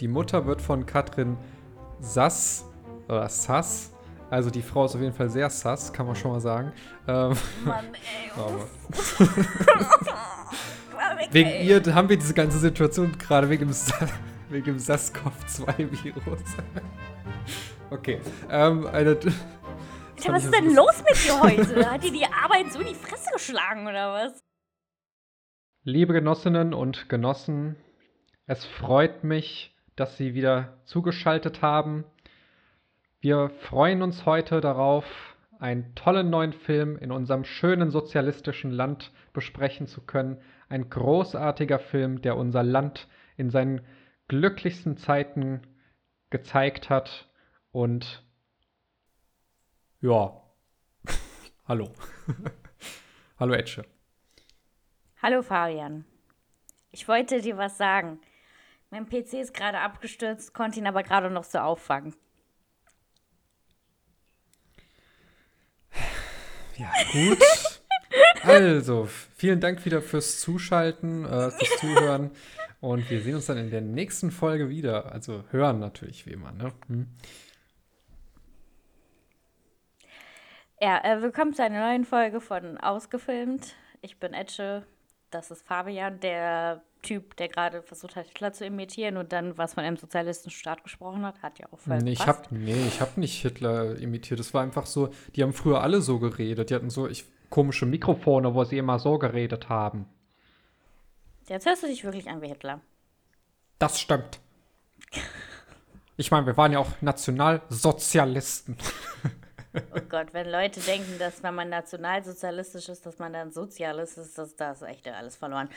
Die Mutter wird von Katrin Sass oder Sass. Also die Frau ist auf jeden Fall sehr sass, kann man schon mal sagen. Ähm, Mann, ey. wegen ihr haben wir diese ganze Situation gerade wegen dem, Sa wegen dem SARS-CoV-2-Virus. okay. Ähm, eine, fand was ist denn los mit dir heute? Hat dir die Arbeit so in die Fresse geschlagen oder was? Liebe Genossinnen und Genossen, es freut mich, dass Sie wieder zugeschaltet haben. Wir freuen uns heute darauf, einen tollen neuen Film in unserem schönen sozialistischen Land besprechen zu können. Ein großartiger Film, der unser Land in seinen glücklichsten Zeiten gezeigt hat. Und ja, hallo. hallo Etche. Hallo Fabian. Ich wollte dir was sagen. Mein PC ist gerade abgestürzt, konnte ihn aber gerade noch so auffangen. Ja, gut. Also, vielen Dank wieder fürs Zuschalten, äh, fürs Zuhören. Und wir sehen uns dann in der nächsten Folge wieder. Also hören natürlich wie immer, ne? Hm. Ja, äh, willkommen zu einer neuen Folge von Ausgefilmt. Ich bin Etche. Das ist Fabian, der Typ, der gerade versucht hat, Hitler zu imitieren und dann was von einem sozialistischen Staat gesprochen hat. Hat ja auch voll Nee, ich hab, nee, ich hab nicht Hitler imitiert. Es war einfach so, die haben früher alle so geredet. Die hatten so ich, komische Mikrofone, wo sie immer so geredet haben. Jetzt hörst du dich wirklich an wie Hitler. Das stimmt. Ich meine, wir waren ja auch Nationalsozialisten. Oh Gott, wenn Leute denken, dass wenn man nationalsozialistisch ist, dass man dann Sozialist ist, das, das ist echt alles verloren.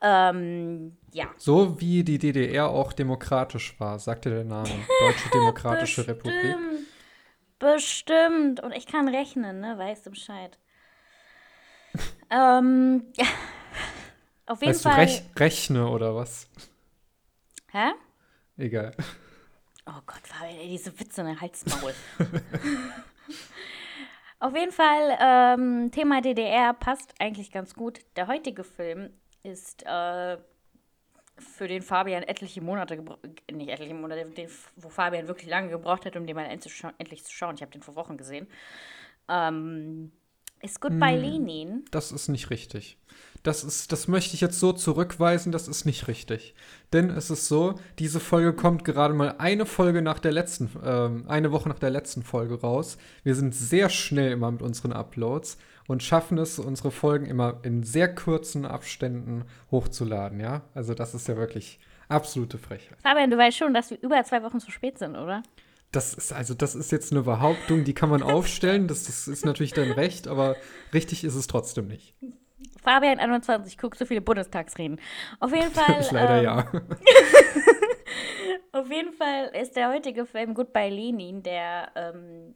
Ähm, ja. So wie die DDR auch demokratisch war, sagte der Name. Deutsche Demokratische Republik. Bestimmt. Bestimmt. Und ich kann rechnen, ne? Weißt du Bescheid. ähm, ja. Auf jeden Weißt du, Fall. rech rechne oder was? Hä? Egal. Oh Gott, Fabian, diese Witze in den Halsmaul. Auf jeden Fall, ähm, Thema DDR passt eigentlich ganz gut. Der heutige Film ist äh, für den Fabian etliche Monate, nicht etliche Monate, den, wo Fabian wirklich lange gebraucht hat, um den mal endlich, zu schauen. Ich habe den vor Wochen gesehen. Ähm, ist Goodbye Lenin. Das ist nicht richtig. Das ist, das möchte ich jetzt so zurückweisen, das ist nicht richtig. Denn es ist so, diese Folge kommt gerade mal eine Folge nach der letzten, ähm, eine Woche nach der letzten Folge raus. Wir sind sehr schnell immer mit unseren Uploads und schaffen es, unsere Folgen immer in sehr kurzen Abständen hochzuladen, ja? Also das ist ja wirklich absolute Frechheit. Fabian, du weißt schon, dass wir über zwei Wochen zu spät sind, oder? Das ist also, das ist jetzt eine Behauptung, die kann man aufstellen. Das, das ist natürlich dein Recht, aber richtig ist es trotzdem nicht. Fabian 21 guckt so viele Bundestagsreden. Auf jeden Fall. Leider ähm, ja. Auf jeden Fall ist der heutige Film Goodbye Lenin, der ähm,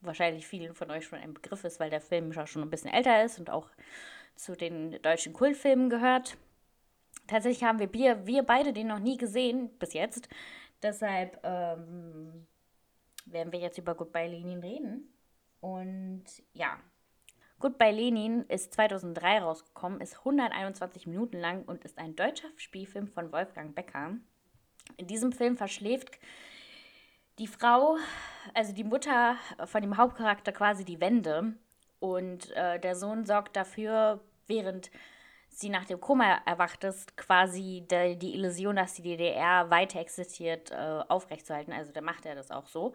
wahrscheinlich vielen von euch schon ein Begriff ist, weil der Film ja schon ein bisschen älter ist und auch zu den deutschen Kultfilmen gehört. Tatsächlich haben wir, wir, wir beide den noch nie gesehen bis jetzt. Deshalb ähm, werden wir jetzt über Goodbye Lenin reden. Und ja, Goodbye Lenin ist 2003 rausgekommen, ist 121 Minuten lang und ist ein deutscher Spielfilm von Wolfgang Becker. In diesem Film verschläft die Frau, also die Mutter von dem Hauptcharakter quasi die Wende und äh, der Sohn sorgt dafür, während sie nach dem Koma erwacht ist, quasi der, die Illusion, dass die DDR weiter existiert, äh, aufrechtzuerhalten. Also der macht er das auch so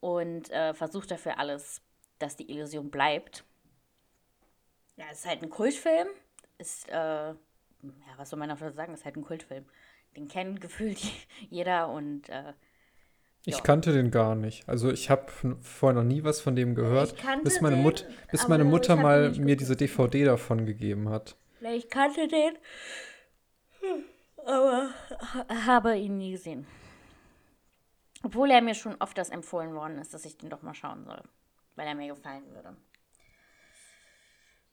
und äh, versucht dafür alles, dass die Illusion bleibt. Ja, es ist halt ein Kultfilm. Ist, äh, ja, was soll man dazu sagen? Ist halt ein Kultfilm. Den kennt gefühlt jeder und äh, Ich ja. kannte den gar nicht. Also ich habe vorher noch nie was von dem gehört, Ich kannte bis meine, den, Mut bis aber meine Mutter mal mir diese DVD davon gegeben hat. ich kannte den, aber ha- habe ihn nie gesehen. Obwohl er mir schon oft das empfohlen worden ist, dass ich den doch mal schauen soll, weil er mir gefallen würde.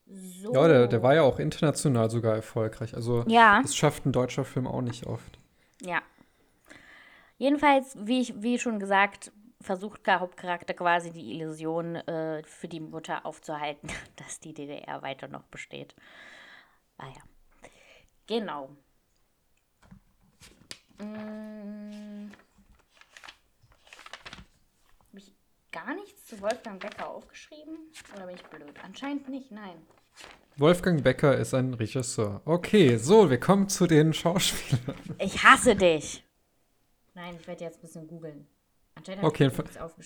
So. Ja, der, der war ja auch international sogar erfolgreich. Also Ja. das schafft ein deutscher Film auch nicht oft. Ja. Jedenfalls, wie, ich, wie schon gesagt, versucht der Hauptcharakter quasi die Illusion äh, für die Mutter aufzuhalten, dass die DDR weiter noch besteht. Ah ja. Genau. Mm. Habe ich gar nichts zu Wolfgang Becker aufgeschrieben? Oder bin ich blöd? Anscheinend nicht, nein. Wolfgang Becker ist ein Regisseur. Okay, so, wir kommen zu den Schauspielern. Ich hasse dich. Nein, ich werde jetzt ein bisschen googeln. Okay,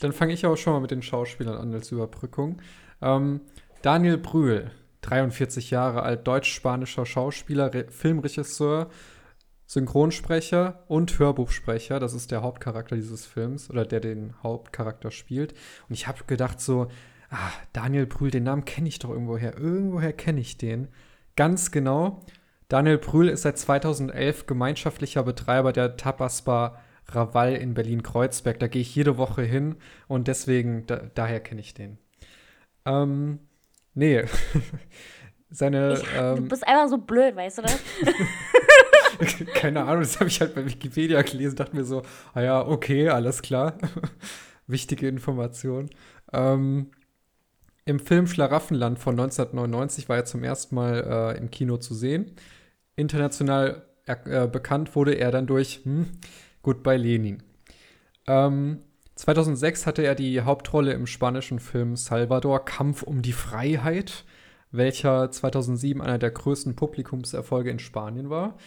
dann fange ich auch schon mal mit den Schauspielern an als Überbrückung. Ähm, Daniel Brühl, 43 Jahre alt, deutsch-spanischer Schauspieler, Re Filmregisseur, Synchronsprecher und Hörbuchsprecher. Das ist der Hauptcharakter dieses Films oder der den Hauptcharakter spielt. Und ich habe gedacht so, ah, Daniel Brühl, den Namen kenne ich doch irgendwoher. Irgendwoher kenne ich den. Ganz genau. Daniel Brühl ist seit 2011 gemeinschaftlicher Betreiber der Tapasbar Raval in Berlin-Kreuzberg. Da gehe ich jede Woche hin und deswegen, da, daher kenne ich den. Ähm, nee. Seine. Ich, ähm, du bist einfach so blöd, weißt du das? Keine Ahnung, das habe ich halt bei Wikipedia gelesen, dachte mir so, ah ja, okay, alles klar. Wichtige Information. Ähm, Im Film Schlaraffenland von 1999 war er zum ersten Mal äh, im Kino zu sehen. International äh, bekannt wurde er dann durch hm, Goodbye Lenin. Ähm, 2006 hatte er die Hauptrolle im spanischen Film Salvador Kampf um die Freiheit, welcher 2007 einer der größten Publikumserfolge in Spanien war.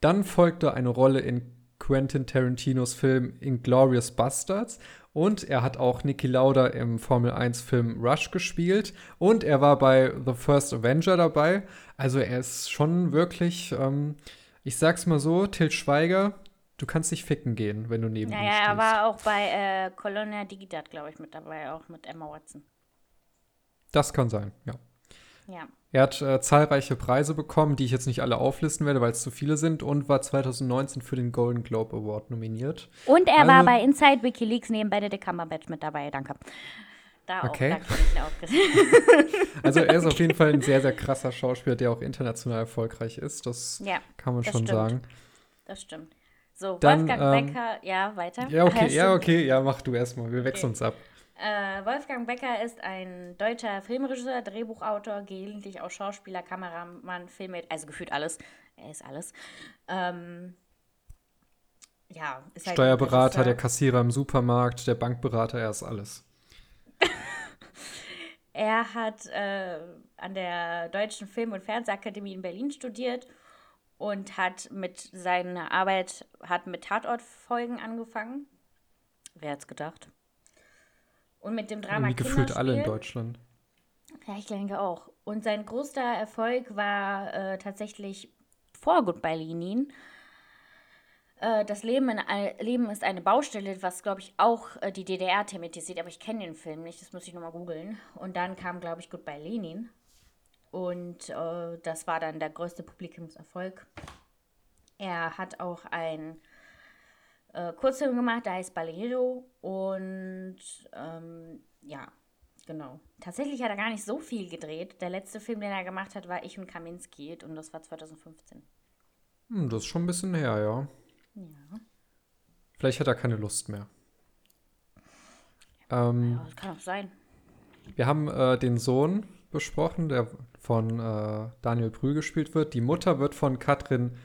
Dann folgte eine Rolle in Quentin Tarantinos Film Inglorious Bastards und er hat auch Niki Lauda im Formel 1 Film Rush gespielt und er war bei The First Avenger dabei. Also er ist schon wirklich, ähm, ich sag's mal so, Till Schweiger, du kannst dich ficken gehen, wenn du neben naja, ihm stehst. Ja, er war auch bei äh, Colonia Digitat, glaube ich, mit dabei, auch mit Emma Watson. Das kann sein, ja. Ja. Er hat äh, zahlreiche Preise bekommen, die ich jetzt nicht alle auflisten werde, weil es zu viele sind, und war 2019 für den Golden Globe Award nominiert. Und er also, war bei Inside WikiLeaks neben Benedict Cumberbatch mit dabei, danke. Da okay. auch, also er ist auf jeden Fall ein sehr, sehr krasser Schauspieler, der auch international erfolgreich ist. Das ja, kann man schon stimmt. sagen. Das stimmt. So, Dann, Wolfgang ähm, Becker, ja, weiter. Ja, okay, ja, okay, ja, mach du erstmal. Wir wechseln okay. uns ab. Äh, Wolfgang Becker ist ein deutscher Filmregisseur, Drehbuchautor, gelegentlich auch Schauspieler, Kameramann, Filme, also gefühlt alles. Er ist alles. Ähm, ja, ist halt Steuerberater, der Kassierer im Supermarkt, der Bankberater, er ist alles. er hat äh, an der Deutschen Film- und Fernsehakademie in Berlin studiert und hat mit seiner Arbeit hat mit Tatortfolgen angefangen. Wer hat's gedacht? Und mit dem Drama Wie gefühlt alle in Deutschland. Ja, ich denke auch. Und sein größter Erfolg war äh, tatsächlich vor Goodbye Lenin. Äh, das Leben, in, Leben ist eine Baustelle, was, glaube ich, auch äh, die DDR thematisiert. Aber ich kenne den Film nicht, das muss ich nochmal googeln. Und dann kam, glaube ich, Goodbye Lenin. Und äh, das war dann der größte Publikumserfolg. Er hat auch ein äh, Kurzfilm gemacht, der heißt Balero. Und ähm, ja, genau. Tatsächlich hat er gar nicht so viel gedreht. Der letzte Film, den er gemacht hat, war Ich und Kaminski und das war 2015. Hm, das ist schon ein bisschen her, ja. Ja. Vielleicht hat er keine Lust mehr. Ähm, ja, das kann auch sein. Wir haben äh, den Sohn besprochen, der von äh, Daniel Brühl gespielt wird. Die Mutter wird von Katrin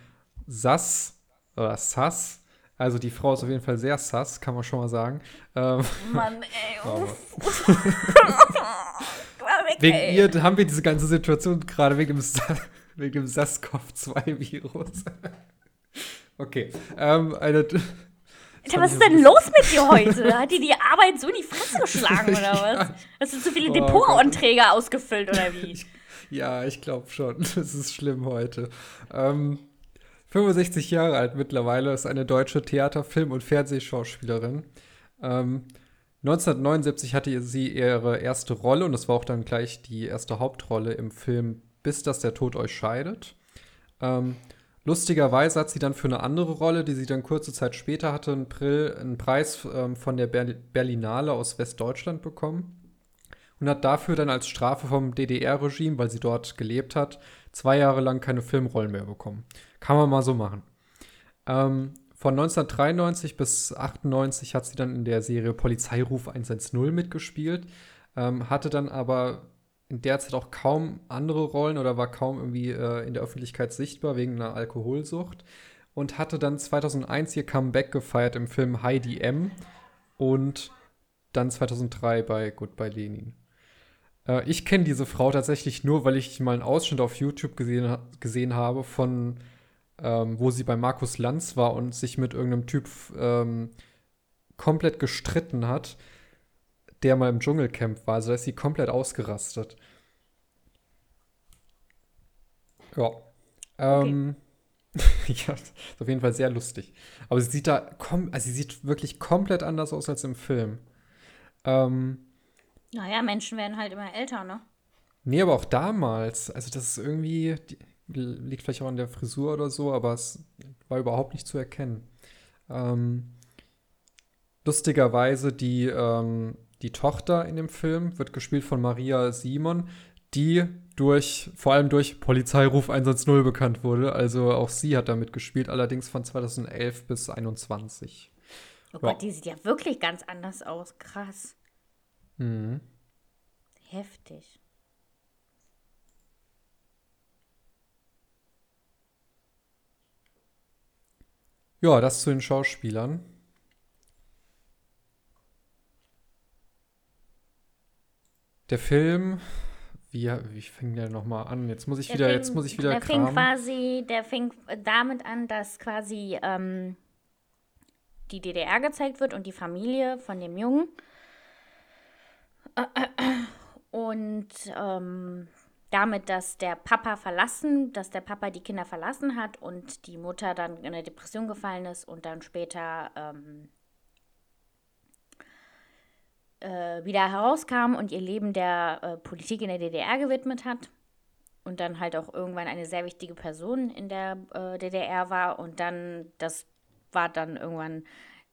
Sass oder Sass. Also die Frau ist auf jeden Fall sehr sass, kann man schon mal sagen. Ähm, Mann, ey. wegen ihr haben wir diese ganze Situation gerade wegen dem, wegen dem SARS-CoV-2-Virus. okay. Ähm, eine, Alter, was ist denn los mit dir heute? Hat dir die Arbeit so in die Fresse geschlagen oder was? Hast du zu viele oh, Depotanträge ausgefüllt oder wie? Ich, ja, ich glaube schon. Das ist schlimm heute. Ähm, 65 Jahre alt mittlerweile, ist eine deutsche Theater-, Film- und Fernsehschauspielerin. Ähm, 1979 hatte sie ihre erste Rolle und das war auch dann gleich die erste Hauptrolle im Film Bis dass der Tod euch scheidet. Ähm, Lustigerweise hat sie dann für eine andere Rolle, die sie dann kurze Zeit später hatte, einen, Brill, einen Preis ähm, von der Berlinale aus Westdeutschland bekommen und hat dafür dann als Strafe vom DDR-Regime, weil sie dort gelebt hat, zwei Jahre lang keine Filmrollen mehr bekommen. Kann man mal so machen. Ähm, von 1993 bis 1998 hat sie dann in der Serie Polizeiruf 110 mitgespielt, ähm, hatte dann aber in der Zeit auch kaum andere Rollen oder war kaum irgendwie äh, in der Öffentlichkeit sichtbar wegen einer Alkoholsucht. und hatte dann 2001 ihr Comeback gefeiert im Film Heidi M. und dann 2003 bei Goodbye Lenin. Äh, ich kenne diese Frau tatsächlich nur, weil ich mal einen Ausschnitt auf YouTube gesehen, gesehen habe von, ähm, wo sie bei Markus Lanz war und sich mit irgendeinem Typ ähm, komplett gestritten hat, der mal im Dschungelcamp war. Also da ist sie komplett ausgerastet. Ja. Ähm, okay. ja, ist auf jeden Fall sehr lustig. Aber sie sieht da, also sie sieht wirklich komplett anders aus als im Film. Ähm, naja, Menschen werden halt immer älter, ne? Nee, aber auch damals. Also, das ist irgendwie, die, liegt vielleicht auch an der Frisur oder so, aber es war überhaupt nicht zu erkennen. Ähm, lustigerweise, die, ähm, die Tochter in dem Film wird gespielt von Maria Simon, die durch, vor allem durch Polizeiruf 110 bekannt wurde. Also auch sie hat damit gespielt, allerdings von 2011 bis 2021. Oh Gott, ja. die sieht ja wirklich ganz anders aus. Krass. Mhm. Heftig. Ja, das zu den Schauspielern. Der Film, wie, wie fing der nochmal an? Jetzt muss ich der wieder, fing, jetzt muss ich wieder Der kramen. fing quasi, der fing damit an, dass quasi ähm, die DDR gezeigt wird und die Familie von dem Jungen. Und ähm, damit, dass der Papa verlassen, dass der Papa die Kinder verlassen hat und die Mutter dann in eine Depression gefallen ist und dann später ähm, äh, wieder herauskam und ihr Leben der äh, Politik in der DDR gewidmet hat und dann halt auch irgendwann eine sehr wichtige Person in der äh, DDR war und dann, das war dann irgendwann,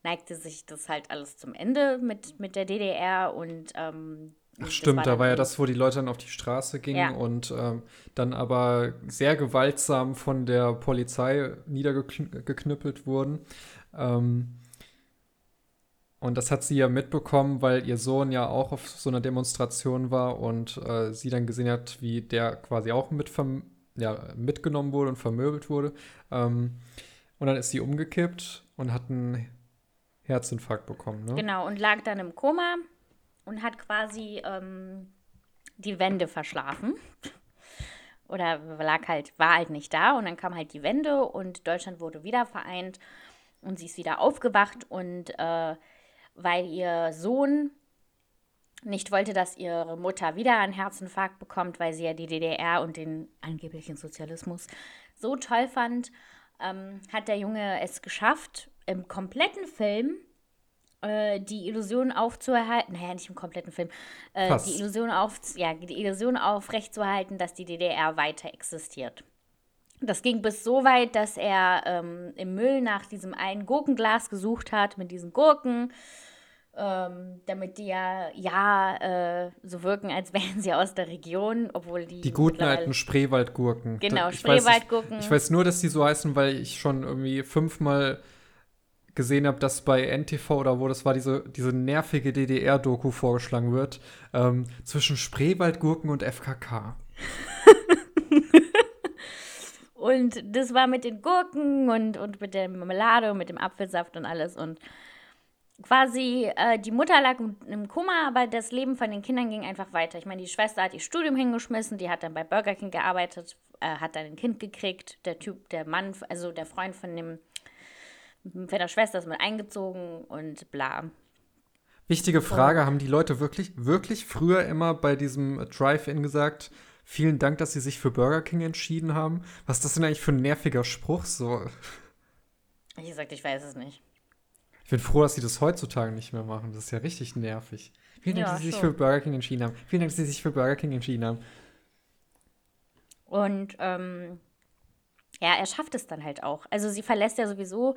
neigte sich das halt alles zum Ende mit, mit der DDR und ähm, Ach stimmt, war da war ja das, wo die Leute dann auf die Straße gingen ja. und ähm, dann aber sehr gewaltsam von der Polizei niedergeknüppelt wurden. Ähm, und das hat sie ja mitbekommen, weil ihr Sohn ja auch auf so einer Demonstration war und äh, sie dann gesehen hat, wie der quasi auch mit ja, mitgenommen wurde und vermöbelt wurde. Ähm, und dann ist sie umgekippt und hat einen Herzinfarkt bekommen. Ne? Genau, und lag dann im Koma und hat quasi ähm, die Wände verschlafen. Oder lag halt, war halt nicht da und dann kam halt die Wende und Deutschland wurde wieder vereint und sie ist wieder aufgewacht und äh, weil ihr Sohn nicht wollte, dass ihre Mutter wieder einen Herzinfarkt bekommt, weil sie ja die DDR und den angeblichen Sozialismus so toll fand, ähm, hat der Junge es geschafft, im kompletten Film äh, die Illusion aufzuerhalten, naja, nicht im kompletten Film, äh, die Illusion auf, ja, die Illusion aufrechtzuerhalten, dass die DDR weiter existiert. Das ging bis so weit, dass er ähm, im Müll nach diesem einen Gurkenglas gesucht hat mit diesen Gurken, ähm, damit die ja, ja äh, so wirken, als wären sie aus der Region, obwohl die. Die guten alten Spreewaldgurken. Genau, ich Spreewaldgurken. Weiß, ich, ich, weiß nur, dass die so heißen, weil ich schon irgendwie fünfmal gesehen habe, dass bei NTV oder wo das war, diese, diese nervige DDR-Doku vorgeschlagen wird, ähm, zwischen Spreewaldgurken und FKK. und das war mit den Gurken und, und mit der Marmelade und mit dem Apfelsaft und alles. Und quasi äh, die Mutter lag im Koma, aber das Leben von den Kindern ging einfach weiter. Ich meine, die Schwester hat ihr Studium hingeschmissen, die hat dann bei Burger King gearbeitet, äh, hat dann ein Kind gekriegt. Der Typ, der Mann, also der Freund von dem mit der Schwester ist mit eingezogen und bla. Wichtige Frage, haben die Leute wirklich, wirklich früher immer bei diesem Drive-In gesagt, vielen Dank, dass sie sich für Burger King entschieden haben? Was ist das denn eigentlich für ein nerviger Spruch? So. Ich gesagt, ich weiß es nicht. Ich bin froh, dass sie das heutzutage nicht mehr machen. Das ist ja richtig nervig. Vielen Dank, ja, dass sie sich für Burger King entschieden haben. Vielen Dank, dass sie sich für Burger King entschieden haben. Und ähm, ja, er schafft es dann halt auch. Also sie verlässt ja sowieso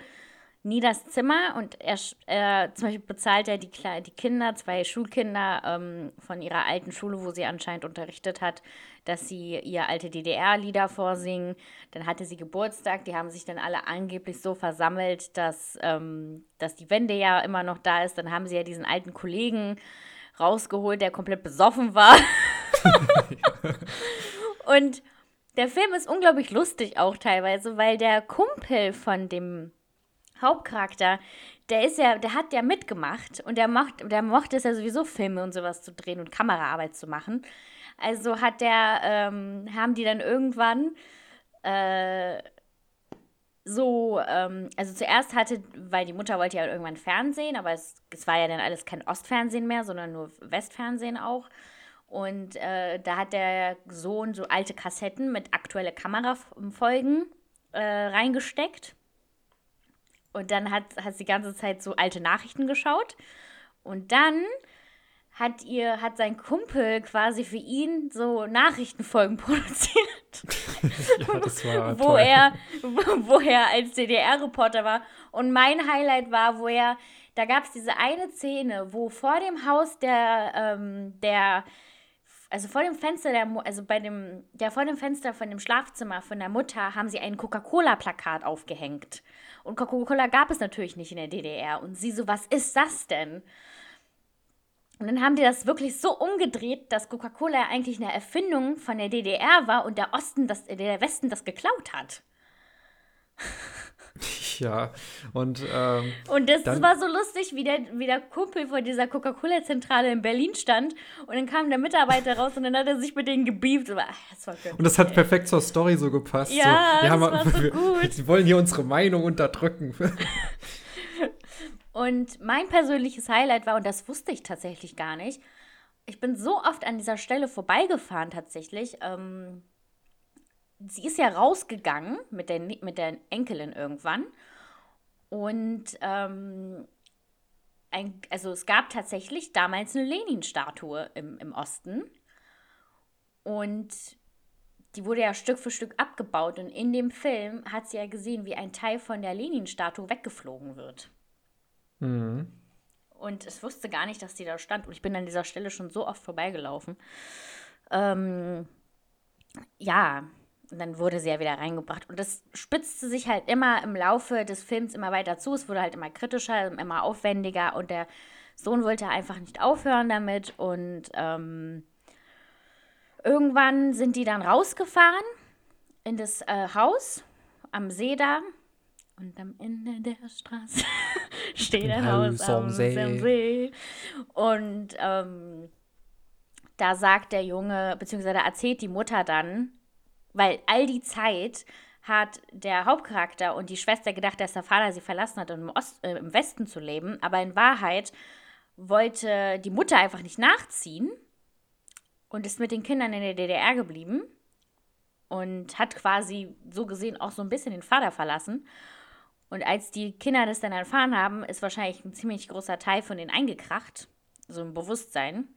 nie das Zimmer und er, äh, zum Beispiel bezahlt er die, die Kinder, zwei Schulkinder ähm, von ihrer alten Schule, wo sie anscheinend unterrichtet hat, dass sie ihr alte DDR-Lieder vorsingen. Dann hatte sie Geburtstag, die haben sich dann alle angeblich so versammelt, dass, ähm, dass die Wende ja immer noch da ist. Dann haben sie ja diesen alten Kollegen rausgeholt, der komplett besoffen war. und der Film ist unglaublich lustig auch teilweise, weil der Kumpel von dem Hauptcharakter, der ist ja, der hat ja mitgemacht und der macht, der mochte es ja sowieso Filme und sowas zu drehen und Kameraarbeit zu machen. Also hat der, ähm, haben die dann irgendwann äh, so, ähm, also zuerst hatte, weil die Mutter wollte ja irgendwann Fernsehen, aber es, es war ja dann alles kein Ostfernsehen mehr, sondern nur Westfernsehen auch. Und äh, da hat der Sohn so alte Kassetten mit aktuelle Kamerafolgen äh, reingesteckt. Und dann hat, hat sie die ganze Zeit so alte Nachrichten geschaut. Und dann hat ihr, hat sein Kumpel quasi für ihn so Nachrichtenfolgen produziert. ja, das war wo toll. er, wo er als DDR-Reporter war. Und mein Highlight war, wo er, da gab es diese eine Szene, wo vor dem Haus der, ähm, der also vor dem Fenster der, also bei dem, ja, vor dem Fenster von dem Schlafzimmer von der Mutter haben sie ein Coca-Cola-Plakat aufgehängt. Und Coca-Cola gab es natürlich nicht in der DDR. Und sie so, was ist das denn? Und dann haben die das wirklich so umgedreht, dass Coca-Cola eigentlich eine Erfindung von der DDR war und der Osten, das, der Westen das geklaut hat. Ja, und. Ähm, und das, das, war so lustig, wie der, wie der Kumpel vor dieser Coca-Cola-Zentrale in Berlin stand. Und dann kam der Mitarbeiter raus und dann hat er sich mit denen gebieft. Und, ach, das war und das hat ey. perfekt zur Story so gepasst. Ja, so, ja das war so gut. Sie wollen hier unsere Meinung unterdrücken. und mein persönliches Highlight war, und das wusste ich tatsächlich gar nicht, ich bin so oft an dieser Stelle vorbeigefahren tatsächlich. Ähm, sie ist ja rausgegangen mit der, mit der Enkelin irgendwann. Und ähm, ein, also es gab tatsächlich damals eine Lenin-Statue im, im Osten. Und die wurde ja Stück für Stück abgebaut. Und in dem Film hat sie ja gesehen, wie ein Teil von der Lenin-Statue weggeflogen wird. Mhm. Und es wusste gar nicht, dass die da stand. Und ich bin an dieser Stelle schon so oft vorbeigelaufen. Ähm, ja, und dann wurde sie ja wieder reingebracht. Und das spitzte sich halt immer im Laufe des Films immer weiter zu. Es wurde halt immer kritischer, immer aufwendiger. Und der Sohn wollte einfach nicht aufhören damit. Und ähm, irgendwann sind die dann rausgefahren in das äh, Haus am See da. Und am Ende der Straße steht ein Haus am See. See. Und ähm, da sagt der Junge, beziehungsweise da erzählt die Mutter dann, weil all die Zeit hat der Hauptcharakter und die Schwester gedacht, dass der Vater sie verlassen hat, um im, Ost, äh, im Westen zu leben. Aber in Wahrheit wollte die Mutter einfach nicht nachziehen und ist mit den Kindern in der DDR geblieben und hat quasi so gesehen auch so ein bisschen den Vater verlassen. Und als die Kinder das dann erfahren haben, ist wahrscheinlich ein ziemlich großer Teil von denen eingekracht, so im Bewusstsein.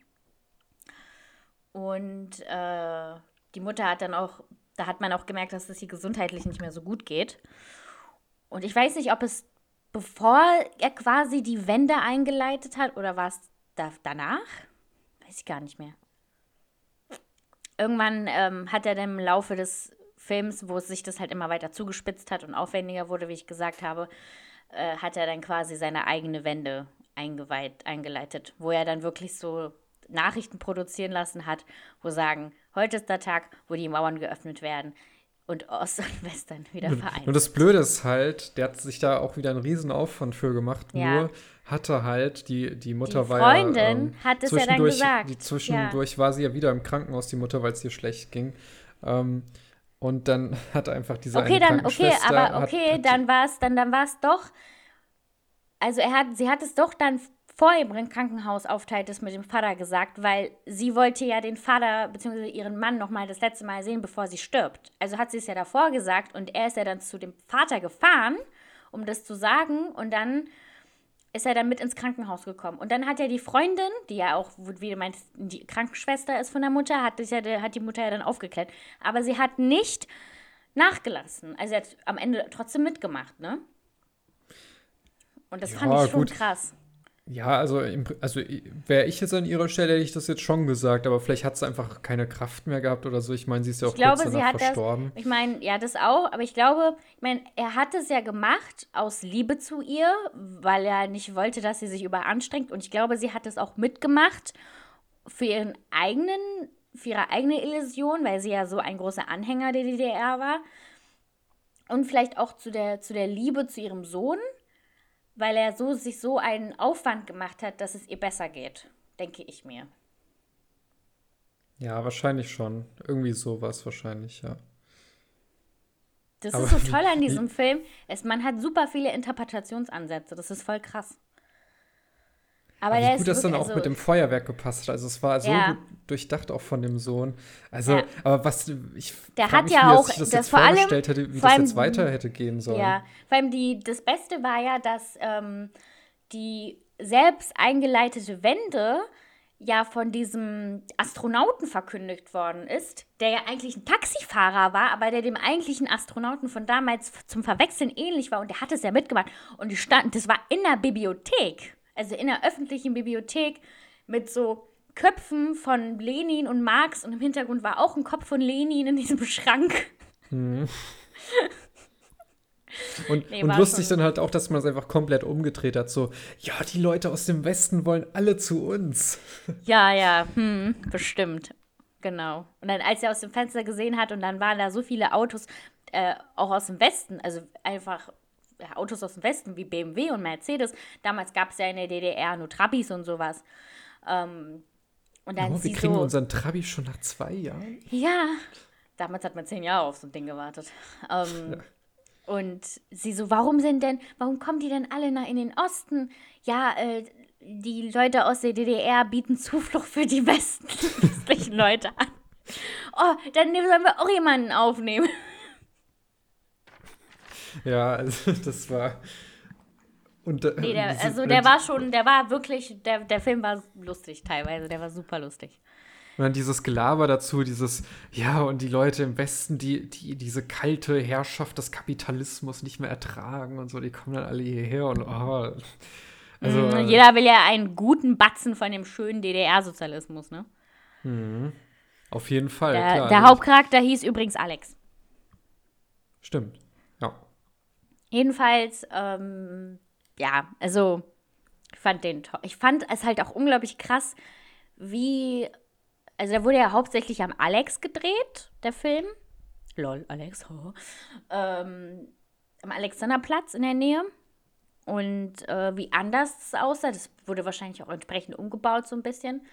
Und äh, die Mutter hat dann auch da hat man auch gemerkt, dass es ihr gesundheitlich nicht mehr so gut geht. Und ich weiß nicht, ob es bevor er quasi die Wende eingeleitet hat oder war es da, danach? Weiß ich gar nicht mehr. Irgendwann ähm, hat er dann im Laufe des Films, wo sich das halt immer weiter zugespitzt hat und aufwendiger wurde, wie ich gesagt habe, äh, hat er dann quasi seine eigene Wende eingeweiht, eingeleitet, wo er dann wirklich so Nachrichten produzieren lassen hat, wo sagen, heute ist der Tag, wo die Mauern geöffnet werden und Ost und West dann wieder vereint. Und das Blöde ist halt, der hat sich da auch wieder einen riesen Aufwand für gemacht. Ja. Nur hatte halt, die, die Mutter die war Freundin ja. Ähm, hat es ja dann gesagt. Die zwischendurch ja. war sie ja wieder im Krankenhaus, die Mutter, weil es ihr schlecht ging. Ähm, und dann hat einfach diese okay, dann, okay, aber okay, hat, dann war es, dann, dann war es doch. Also er hat, sie hat es doch dann vor ihrem Krankenhausaufenthalt das mit dem Vater gesagt, weil sie wollte ja den Vater bzw. ihren Mann noch mal das letzte Mal sehen, bevor sie stirbt. Also hat sie es ja davor gesagt und er ist ja dann zu dem Vater gefahren, um das zu sagen und dann ist er dann mit ins Krankenhaus gekommen. Und dann hat ja die Freundin, die ja auch, wie du meinst, die Krankenschwester ist von der Mutter, hat, das ja, hat die Mutter ja dann aufgeklärt. Aber sie hat nicht nachgelassen. Also sie hat am Ende trotzdem mitgemacht, ne? Und das ja, fand ich schon gut. krass. Ja, also, also wäre ich jetzt an ihrer Stelle, hätte ich das jetzt schon gesagt, aber vielleicht hat sie einfach keine Kraft mehr gehabt oder so. Ich meine, sie ist ja auch ich kurz glaube, danach verstorben. Das, ich meine, ja, das auch, aber ich glaube, ich meine, er hat es ja gemacht aus Liebe zu ihr, weil er nicht wollte, dass sie sich überanstrengt und ich glaube, sie hat es auch mitgemacht für ihren eigenen für ihre eigene Illusion, weil sie ja so ein großer Anhänger der DDR war. Und vielleicht auch zu der, zu der Liebe zu ihrem Sohn, weil er so, sich so einen Aufwand gemacht hat, dass es ihr besser geht, denke ich mir. Ja, wahrscheinlich schon. Irgendwie sowas wahrscheinlich, ja. Das Aber ist so toll an diesem Film. Es, man hat super viele Interpretationsansätze. Das ist voll krass. Aber, Aber wie gut das dann auch also, mit dem Feuerwerk gepasst hat. Also es war so ja. gut durchdacht auch von dem Sohn. Also, ja. aber was ich der hat mich, ja auch das, das vor vorgestellt allem, hätte, wie das allem, jetzt weiter hätte gehen sollen. Ja, vor allem die, das Beste war ja, dass ähm, die selbst eingeleitete Wende ja von diesem Astronauten verkündigt worden ist, der ja eigentlich ein Taxifahrer war, aber der dem eigentlichen Astronauten von damals zum Verwechseln ähnlich war und der hat es ja mitgemacht und die standen, das war in der Bibliothek, also in der öffentlichen Bibliothek mit so Köpfen von Lenin und Marx und im Hintergrund war auch ein Kopf von Lenin in diesem Schrank. Mhm. Und, nee, und lustig dann halt auch, dass man es einfach komplett umgedreht hat. So, ja, die Leute aus dem Westen wollen alle zu uns. Ja, ja, hm, bestimmt. Genau. Und dann, als er aus dem Fenster gesehen hat und dann waren da so viele Autos, äh, auch aus dem Westen, also einfach Autos aus dem Westen wie BMW und Mercedes. Damals gab es ja in der DDR nur Trabis und sowas. Ähm, und dann oh, wir kriegen so, unseren Trabi schon nach zwei Jahren? Ja. Damals hat man zehn Jahre auf so ein Ding gewartet. Ähm, ja. Und sie so, warum sind denn, warum kommen die denn alle nach in den Osten? Ja, äh, die Leute aus der DDR bieten Zuflucht für die westlichen Leute an. Oh, dann sollen wir auch jemanden aufnehmen. Ja, also das war. Und, äh, nee, der, also der war schon, der war wirklich, der, der Film war lustig teilweise, der war super lustig. Und dann dieses Gelaber dazu, dieses, ja, und die Leute im Westen, die, die diese kalte Herrschaft des Kapitalismus nicht mehr ertragen und so, die kommen dann alle hierher und oh. Also, mhm, jeder will ja einen guten Batzen von dem schönen DDR-Sozialismus, ne? Mhm. Auf jeden Fall. Der, klar, der Hauptcharakter hieß übrigens Alex. Stimmt. Jedenfalls, ähm, ja, also ich fand den toll. Ich fand es halt auch unglaublich krass, wie also der wurde ja hauptsächlich am Alex gedreht, der Film. Lol, Alex. Oh. Ähm, am Alexanderplatz in der Nähe. Und äh, wie anders es aussah, das wurde wahrscheinlich auch entsprechend umgebaut so ein bisschen.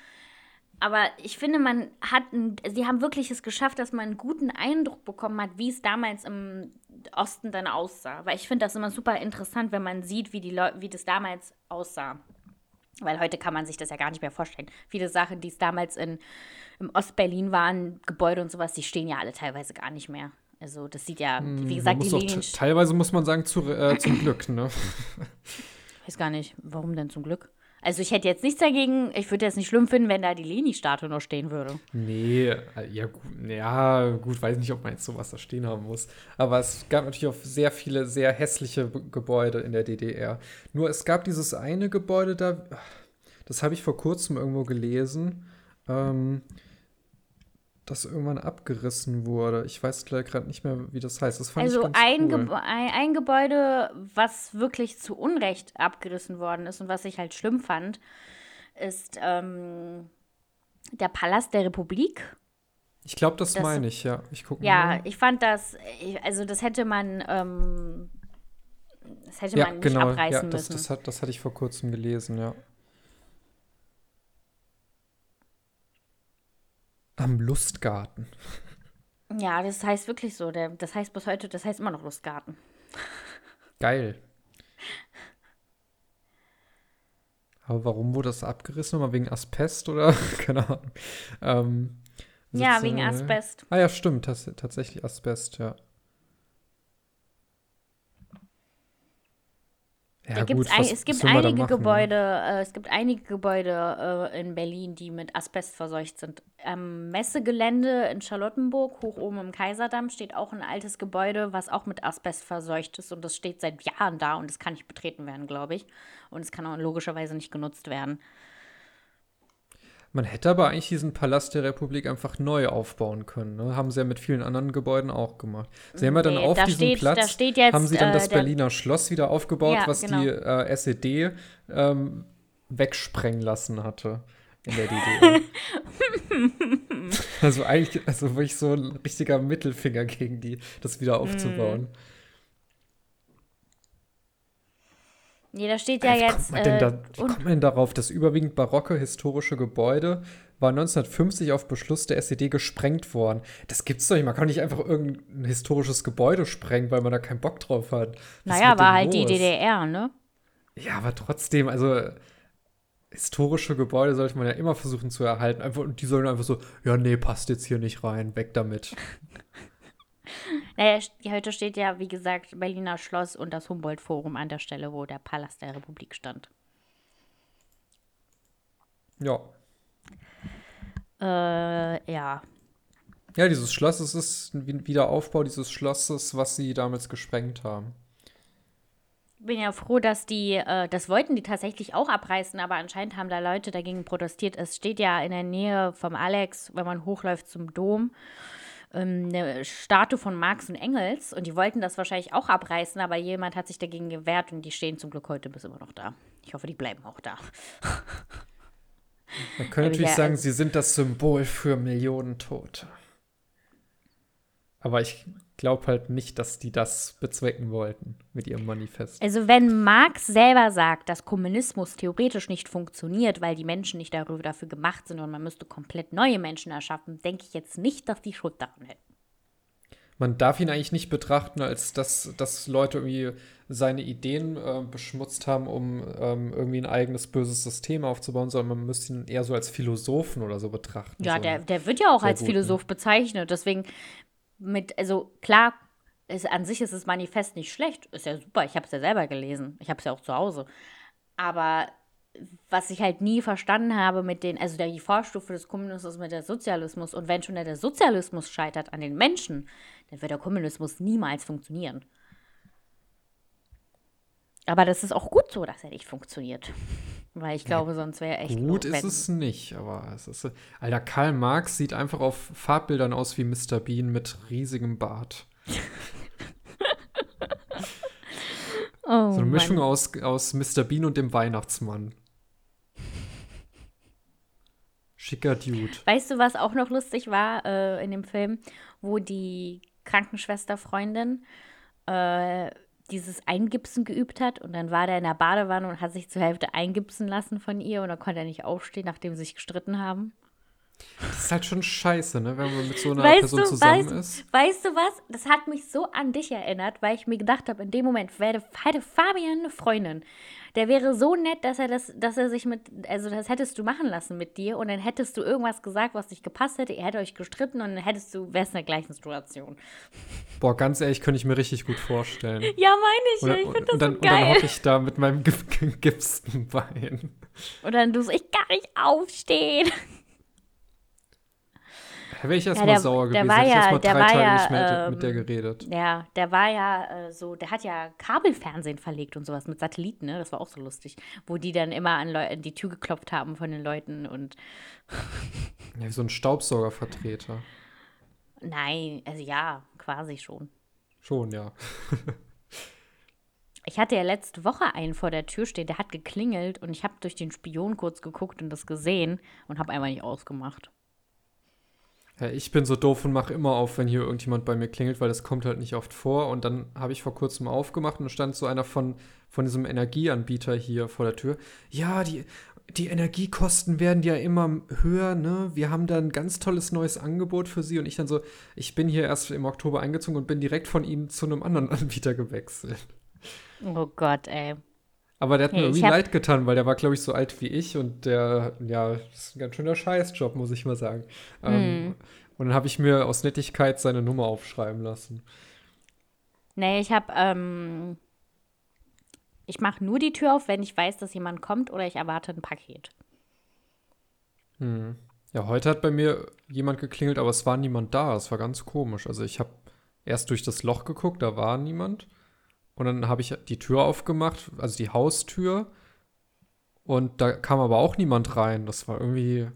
Aber ich finde, man hat, sie haben wirklich es geschafft, dass man einen guten Eindruck bekommen hat, wie es damals im Osten dann aussah. Weil ich finde das immer super interessant, wenn man sieht, wie, die wie das damals aussah. Weil heute kann man sich das ja gar nicht mehr vorstellen. Viele Sachen, die es damals in, im Ostberlin waren, Gebäude und sowas, die stehen ja alle teilweise gar nicht mehr. Also das sieht ja, wie hm, gesagt, die Linien Teilweise muss man sagen, zu, äh, zum Glück, ne? Ich weiß gar nicht, warum denn zum Glück? Also ich hätte jetzt nichts dagegen, ich würde es nicht schlimm finden, wenn da die Leni-Statue noch stehen würde. Nee, äh, ja gut, ja gut, weiß nicht, ob man jetzt sowas da stehen haben muss. Aber es gab natürlich auch sehr viele sehr hässliche Gebäude in der DDR. Nur es gab dieses eine Gebäude da, das habe ich vor kurzem irgendwo gelesen. Ähm, das irgendwann abgerissen wurde. Ich weiß gerade nicht mehr, wie das heißt. Das also ein, cool. Ge ein, ein, Gebäude, was wirklich zu Unrecht abgerissen worden ist und was ich halt schlimm fand, ist ähm, der Palast der Republik. Ich glaube, das, das, meine ich, ja. Ich gucke Ja, mal. ich fand das, also das hätte man, ähm, das hätte ja, man nicht genau, abreißen ja, das, müssen. Das, hat, das hatte ich vor kurzem gelesen, ja. Am Lustgarten. Ja, das heißt wirklich so. Der, das heißt bis heute, das heißt immer noch Lustgarten. Geil. Aber warum wurde das abgerissen? Mal wegen Asbest oder? Keine Ahnung. Ähm, ja, wegen Asbest. Ah ja, stimmt. Das, tatsächlich Asbest, ja. Ja, gut, ein, es gibt einige Gebäude, äh, es gibt einige Gebäude äh, in Berlin, die mit Asbest verseucht sind. Am Messegelände in Charlottenburg, hoch oben im Kaiserdamm, steht auch ein altes Gebäude, was auch mit Asbest verseucht ist. Und das steht seit Jahren da und es kann nicht betreten werden, glaube ich. Und es kann auch logischerweise nicht genutzt werden. Man hätte aber eigentlich diesen Palast der Republik einfach neu aufbauen können. Ne? Haben sie ja mit vielen anderen Gebäuden auch gemacht. Sie haben ja dann auf da diesem steht, Platz, da jetzt, haben sie dann äh, das Berliner Schloss wieder aufgebaut, ja, was genau. die äh, SED ähm, wegsprengen lassen hatte in der DDR. Also eigentlich, also wirklich so ein richtiger Mittelfinger gegen die, das wieder aufzubauen. Nee, da steht ja Wie jetzt. kommt, Äh, da, wie kommt man denn darauf, das überwiegend barocke historische Gebäude war 1950 auf Beschluss der SED gesprengt worden? Das gibt's doch nicht. Man kann nicht einfach irgendein historisches Gebäude sprengen, weil man da keinen Bock drauf hat. Was naja, war halt die los? DDR, ne? Ja, aber trotzdem, also historische Gebäude sollte man ja immer versuchen zu erhalten. Einfach, und die sollen einfach so, ja, nee, passt jetzt hier nicht rein, weg damit. Naja, heute steht ja, wie gesagt, Berliner Schloss und das Humboldt-Forum an der Stelle, wo der Palast der Republik stand. Ja. Äh, ja. Ja, dieses Schloss, es ist ein Wiederaufbau dieses Schlosses, was sie damals gesprengt haben. Bin ja froh, dass die, äh, das wollten die tatsächlich auch abreißen, aber anscheinend haben da Leute dagegen protestiert. Es steht ja in der Nähe vom Alex, wenn man hochläuft zum Dom, ähm, eine Statue von Marx und Engels und die wollten das wahrscheinlich auch abreißen, aber jemand hat sich dagegen gewehrt und die stehen zum Glück heute bis immer noch da. Ich hoffe, die bleiben auch da. Man könnte natürlich ja, sagen, sie sind das Symbol für Millionen Tote. Aber ich glaube halt nicht, dass die das bezwecken wollten mit ihrem Manifest. Also wenn Marx selber sagt, dass Kommunismus theoretisch nicht funktioniert, weil die Menschen nicht darüber dafür gemacht sind und man müsste komplett neue Menschen erschaffen, denke ich jetzt nicht, dass die Schuld daran hätten. Man darf ihn eigentlich nicht betrachten, als dass, dass Leute irgendwie seine Ideen äh, beschmutzt haben, um ähm, irgendwie ein eigenes böses System aufzubauen, sondern man müsste ihn eher so als Philosophen oder so betrachten. Ja, so. der, der wird ja auch als guten. Philosoph bezeichnet. Deswegen mit, also klar, es, an sich ist das Manifest nicht schlecht. Ist ja super. Ich habe es ja selber gelesen. Ich habe es ja auch zu Hause. Aber was ich halt nie verstanden habe mit den, also die Vorstufe des Kommunismus mit der Sozialismus und wenn schon der Sozialismus scheitert an den Menschen, dann wird der Kommunismus niemals funktionieren. Aber das ist auch gut so, dass er nicht funktioniert. Weil ich glaube, sonst wäre echt Gut ist es nicht, aber es ist. Alter, Karl Marx sieht einfach auf Farbbildern aus wie Mr. Bean mit riesigem Bart. Oh, So eine Mann. Mischung aus, aus Mr. Bean und dem Weihnachtsmann. Schicker Dude. Weißt du, was auch noch lustig war äh, in dem Film, wo die Krankenschwesterfreundin äh, dieses Eingipsen geübt hat und dann war der in der Badewanne und hat sich zur Hälfte eingipsen lassen von ihr und dann konnte er nicht aufstehen, nachdem sie sich gestritten haben. Das ist halt schon scheiße, ne, wenn man mit so einer Weißt Person du, zusammen weißt, ist. weißt du was? Das hat mich so an dich erinnert, weil ich mir gedacht habe, in dem Moment wäre, hätte Fabian eine Freundin. Der wäre so nett, dass er das, dass er sich mit, also das hättest du machen lassen mit dir und dann hättest du irgendwas gesagt, was nicht gepasst hätte. Ihr hättet euch gestritten und dann hättest du, wärst in der gleichen Situation. Boah, ganz ehrlich, könnte ich mir richtig gut vorstellen. Ja, meine ich. Dann- ich finde das und dann, so und dann geil. hocke ich da mit meinem ge- gegipsten Bein. Und dann du so, ich kann nicht aufstehen. Da wäre ich Ja, erstmal der- sauer der gewesen. war Hätte ich ja- der drei war Tage ja, nicht mehr mit der ähm, geredet. Ja, der war ja äh, so, der hat ja Kabelfernsehen verlegt und sowas mit Satelliten, ne? Das war auch so lustig. Wo die dann immer an, Leu an die Tür geklopft haben von den Leuten und Ja, wie so ein Staubsaugervertreter. nein, also ja, quasi schon. Schon, ja. Ich hatte ja letzte Woche einen vor der Tür stehen, der hat geklingelt und ich habe durch den Spion kurz geguckt und das gesehen und habe einfach nicht ausgemacht. Ja, ich bin so doof und mache immer auf, wenn hier irgendjemand bei mir klingelt, weil das kommt halt nicht oft vor. Und dann habe ich vor kurzem aufgemacht und stand so einer von, von diesem Energieanbieter hier vor der Tür. Ja, die, die Energiekosten werden ja immer höher, ne? Wir haben da ein ganz tolles neues Angebot für Sie. Und ich dann so, ich bin hier erst im Oktober eingezogen und bin direkt von Ihnen zu einem anderen Anbieter gewechselt. Oh Gott, ey. Aber der hat mir irgendwie leid getan, weil der war, glaube ich, so alt wie ich und der, ja, das ist ein ganz schöner Scheißjob, muss ich mal sagen. Hm. Ähm, und dann habe ich mir aus Nettigkeit seine Nummer aufschreiben lassen. Nee, ich habe, ähm, ich mache nur die Tür auf, wenn ich weiß, dass jemand kommt oder ich erwarte ein Paket. Hm. Ja, heute hat bei mir jemand geklingelt, aber es war niemand da. Es war ganz komisch. Also ich habe erst durch das Loch geguckt, da war niemand. Und dann habe ich die Tür aufgemacht, also die Haustür. Und da kam aber auch niemand rein. Das war irgendwie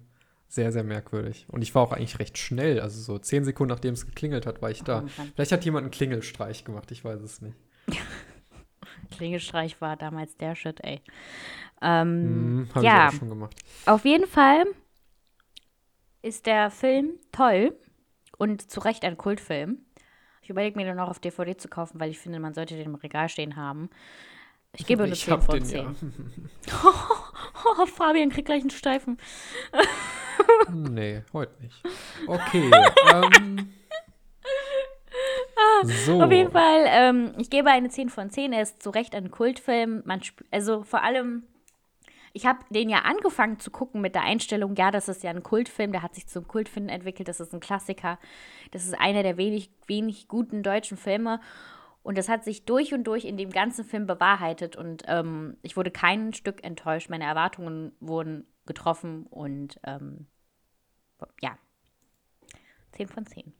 sehr, sehr merkwürdig. Und ich war auch eigentlich recht schnell. Also so zehn Sekunden, nachdem es geklingelt hat, war ich da. Oh. Vielleicht hat jemand einen Klingelstreich gemacht, ich weiß es nicht. Klingelstreich war damals der Shit, ey. Ähm, Hm, ja. ich auch schon gemacht. Auf jeden Fall ist der Film toll und zu Recht ein Kultfilm. Ich überlege mir dann auch auf DVD zu kaufen, weil ich finde, man sollte den im Regal stehen haben. Ich gebe eine Ich 10 hab von den, 10. ja. Oh, Fabian kriegt gleich einen Steifen. Nee, heute nicht. Okay. ähm, so. Auf jeden Fall, ähm, ich gebe eine 10 von 10. Er ist zu Recht ein Kultfilm. Man also vor allem, ich habe den ja angefangen zu gucken mit der Einstellung, ja, das ist ja ein Kultfilm, der hat sich zum Kultfilm entwickelt, das ist ein Klassiker. Das ist einer der wenig, wenig guten deutschen Filme. Und das hat sich durch und durch in dem ganzen Film bewahrheitet. Und ähm, ich wurde kein Stück enttäuscht. Meine Erwartungen wurden getroffen. Und ähm, ja, 10 von 10.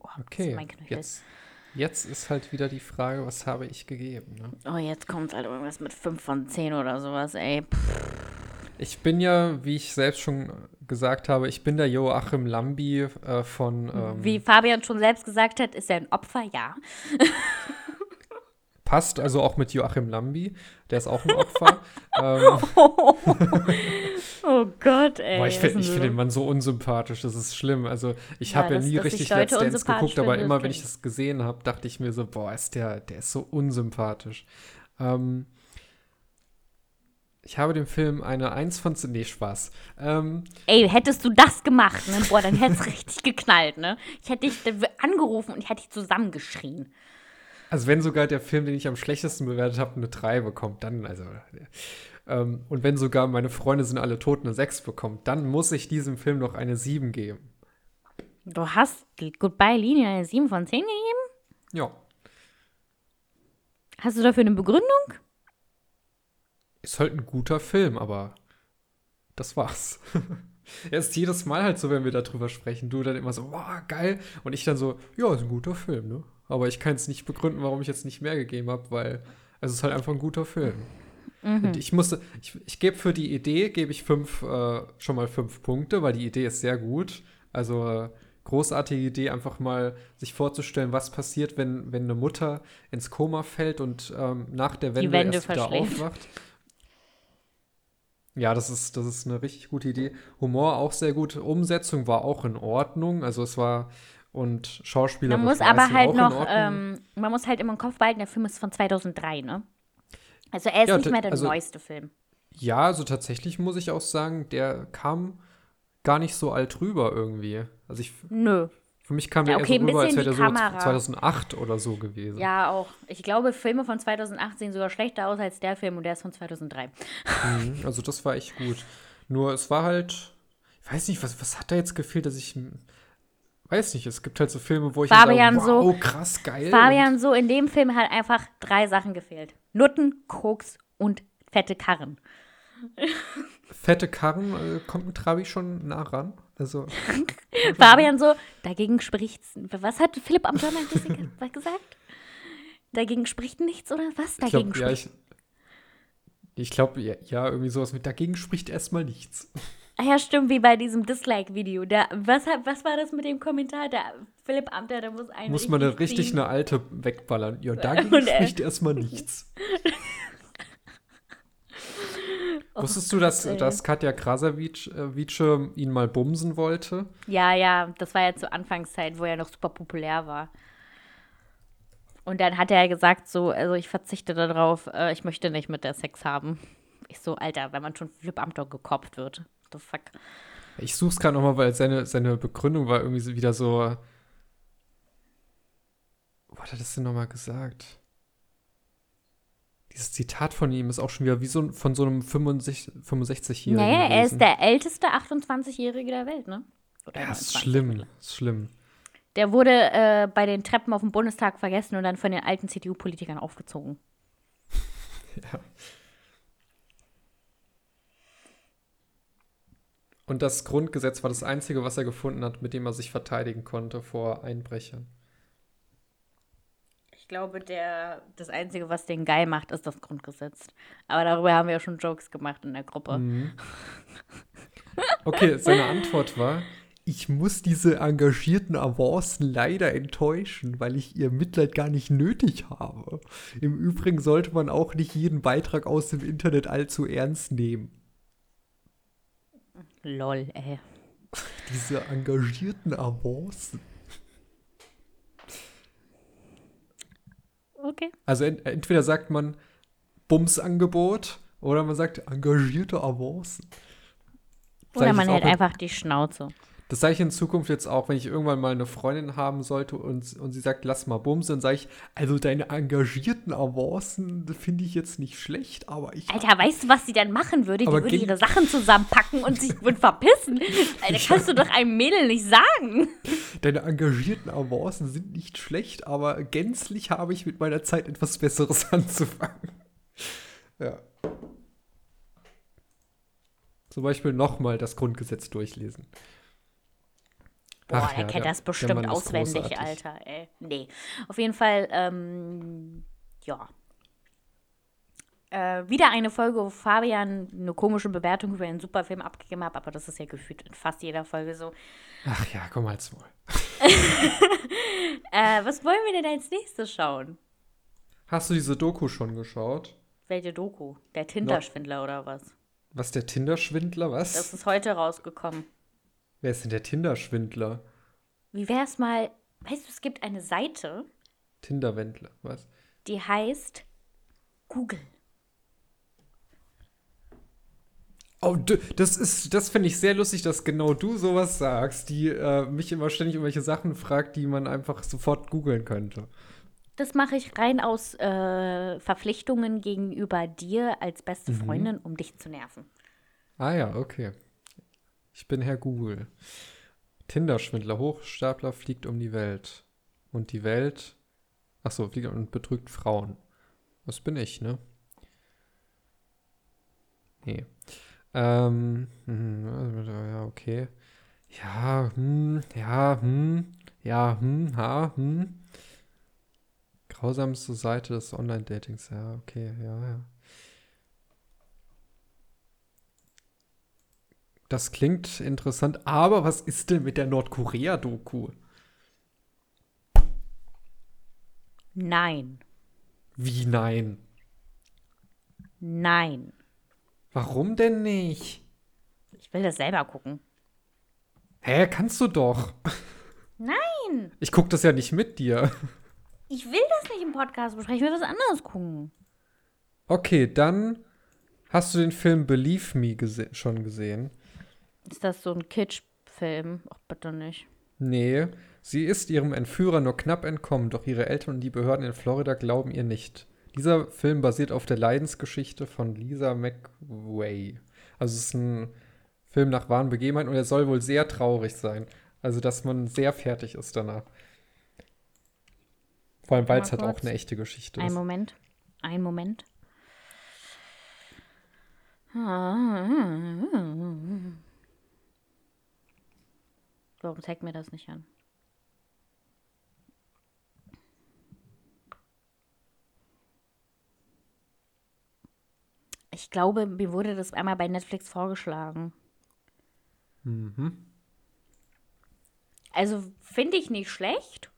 Oh, das ist Okay, mein Knöchel. jetzt, jetzt ist halt wieder die Frage, was habe ich gegeben? Ne? Oh, jetzt kommt halt irgendwas mit 5 von 10 oder sowas, ey. Pff, Ich bin ja, wie ich selbst schon gesagt habe, ich bin der Joachim Lambi äh, von ähm, Wie Fabian schon selbst gesagt hat, ist er ein Opfer, ja. Passt also auch mit Joachim Lambi, der ist auch ein Opfer. ähm, Oh Gott, ey. boah, ich finde ich find den Mann so unsympathisch, das ist schlimm. Also ich Ja, habe ja nie richtig Let's Dance geguckt, aber immer wenn ich das gesehen habe, dachte ich mir so, boah, ist der, der ist so unsympathisch. Ähm, ich habe dem Film eine 1 von 10, nee, Spaß. Ähm, Ey, hättest du das gemacht, ne? Boah, dann hätte es richtig geknallt, ne? Ich hätte dich angerufen und ich hätte dich zusammengeschrien. Also wenn sogar der Film, den ich am schlechtesten bewertet habe, eine 3 bekommt, dann, also. Ähm, und wenn sogar meine Freunde sind alle tot eine 6 bekommt, dann muss ich diesem Film noch eine 7 geben. Du hast Goodbye Linie eine 7 von 10 gegeben? Ja. Hast du dafür eine Begründung? Ist halt ein guter Film, aber das war's. Er ist jedes Mal halt so, wenn wir darüber sprechen. Du dann immer so, wow, geil. Und ich dann so, ja, ist ein guter Film, ne? Aber ich kann es nicht begründen, warum ich jetzt nicht mehr gegeben habe, weil es ist halt einfach ein guter Film. Und ich musste, ich, ich gebe für die Idee, gebe ich fünf, äh, schon mal fünf Punkte, weil die Idee ist sehr gut. Also äh, großartige Idee, einfach mal sich vorzustellen, was passiert, wenn, wenn eine Mutter ins Koma fällt und ähm, nach der Wende Wände erst wieder aufwacht. Ja, das ist, das ist eine richtig gute Idee. Humor auch sehr gut. Umsetzung war auch in Ordnung. Also es war und Schauspieler. Man muss aber halt noch, ähm, man muss halt immer im Kopf behalten, der Film ist von 2003, ne? Also er ist Ja, nicht mehr der also- neueste Film. Ja, also tatsächlich muss ich auch sagen, der kam gar nicht so alt rüber irgendwie. Also ich, Nö. für mich kam Ja, der okay, eher so rüber, als wäre der so Kamera. 2008 oder so gewesen. Ja, auch. Ich glaube, Filme von 2008 sehen sogar schlechter aus als der Film und der ist von 2003. Mhm, also das war echt gut. Nur es war halt, ich weiß nicht, was, was hat da jetzt gefehlt, dass ich, weiß nicht, es gibt halt so Filme, wo ich Fabian sage, so- wow, krass, geil. Fabian, so in dem Film hat einfach drei Sachen gefehlt. Nutten, Koks und fette Karren. Fette Karren, äh, kommt ein Trabi schon nah ran. Also, Fabian so, dagegen spricht's. Was hat Philipp ges- was gesagt? Dagegen spricht nichts oder was? ich Dagegen glaube, ja, spricht. ich, ich glaube, ja, ja, irgendwie sowas mit dagegen spricht erstmal nichts. Ja, stimmt, wie bei diesem Dislike-Video. Was, was war das mit dem Kommentar? Der Philipp Amthor, der muss einen Muss man eine richtig ziehen. eine alte wegballern. Ja, dagegen Und er- spricht erstmal nichts. Wusstest du, dass, Gott, dass Katja Krasavice äh, ihn mal bumsen wollte? Ja, ja, das war ja zur Anfangszeit, wo er noch super populär war. Und dann hat er gesagt, so, also ich verzichte darauf, äh, ich möchte nicht mit der Sex haben. Ich so, Alter, wenn man schon Philipp Amthor gekopft wird. The fuck? Ich suche es gerade nochmal, weil seine, seine Begründung war irgendwie wieder so. Wo hat er das denn nochmal gesagt? Dieses Zitat von ihm ist auch schon wieder wie so von so einem 65 65-Jährigen. Naja, er ist gewesen. der älteste 28-Jährige der Welt, ne? Oder Ja, ist 29. schlimm. Ist schlimm. Der wurde äh, bei den Treppen auf dem Bundestag vergessen und dann von den alten CDU-Politikern aufgezogen. Ja. Und das Grundgesetz war das Einzige, was er gefunden hat, mit dem er sich verteidigen konnte vor Einbrechern. Ich glaube, der, das Einzige, was den geil macht, ist das Grundgesetz. Aber darüber haben wir ja schon Jokes gemacht in der Gruppe. Mhm. Okay, seine Antwort war, ich muss diese engagierten Avancen leider enttäuschen, weil ich ihr Mitleid gar nicht nötig habe. Im Übrigen sollte man auch nicht jeden Beitrag aus dem Internet allzu ernst nehmen. Lol, ey. Diese engagierten Avancen. Okay. Also ent entweder sagt man Bumsangebot oder man sagt engagierte Avancen. Oder man hält einfach die Schnauze. Das sage ich in Zukunft jetzt auch, wenn ich irgendwann mal eine Freundin haben sollte und, und sie sagt, lass mal bumsen, dann sage ich, also deine engagierten Avancen finde ich jetzt nicht schlecht, aber ich. Alter, weißt du, was sie dann machen würde? Die würde ihre Sachen zusammenpacken und sich würde verpissen. Alter, kannst du doch einem Mädel nicht sagen. Deine engagierten Avancen sind nicht schlecht, aber gänzlich habe ich mit meiner Zeit etwas Besseres anzufangen. Ja. Zum Beispiel nochmal das Grundgesetz durchlesen. Boah, Ach der ja, kennt das bestimmt auswendig. Alter, ey. Nee. Auf jeden Fall, ähm, ja. Äh, wieder eine Folge, wo Fabian eine komische Bewertung über einen Superfilm abgegeben hat, aber das ist ja gefühlt in fast jeder Folge so. Ach ja, komm halt's Maul. Äh, was wollen wir denn als nächstes schauen? Hast du diese Doku schon geschaut? Welche Doku? Der Tinderschwindler oder was? Was, der Tinder-Schwindler? Was? Das ist heute rausgekommen. Wer ist denn der Tinder-Schwindler? Wie wär's mal, weißt du, es gibt eine Seite, Tinder-Wendler, was? die heißt Google. Oh, das ist, das finde ich sehr lustig, dass genau du sowas sagst, die äh, mich immer ständig irgendwelche Sachen fragt, die man einfach sofort googeln könnte. Das mache ich rein aus äh, Verpflichtungen gegenüber dir als beste Freundin, um dich zu nerven. Ah ja, okay. Ich bin Herr Google. Tinder-Schwindler, Hochstapler fliegt um die Welt. Und die Welt, ach so, fliegt und betrügt Frauen. Das bin ich, ne? Nee. Ähm, hm, ja, okay. Ja, hm, ja, hm, ja, hm, ha, hm. Grausamste Seite des Online-Datings, ja, okay, ja, ja. Das klingt interessant, aber was ist denn mit der Nordkorea-Doku? Nein, Wie nein? nein. Warum denn nicht? Ich will das selber gucken. Hä, kannst du doch. Nein, Ich guck das ja nicht mit dir. ich will das nicht im Podcast besprechen. Ich will was anderes gucken. Okay, dann hast du den Film Believe Me gese schon gesehen. Ist das so ein Kitsch-Film? Ach, bitte nicht. Nee, sie ist ihrem Entführer nur knapp entkommen, doch ihre Eltern und die Behörden in Florida glauben ihr nicht. Dieser Film basiert auf der Leidensgeschichte von Lisa McWay. Also es ist ein Film nach wahren Begebenheiten und er soll wohl sehr traurig sein. Also dass man sehr fertig ist danach. Vor allem, weil es halt auch eine echte Geschichte Ein ist. Moment. Ein Moment. Warum zeigt mir das nicht an? Ich glaube, mir wurde das einmal bei Netflix vorgeschlagen. Mhm. Also finde ich nicht schlecht.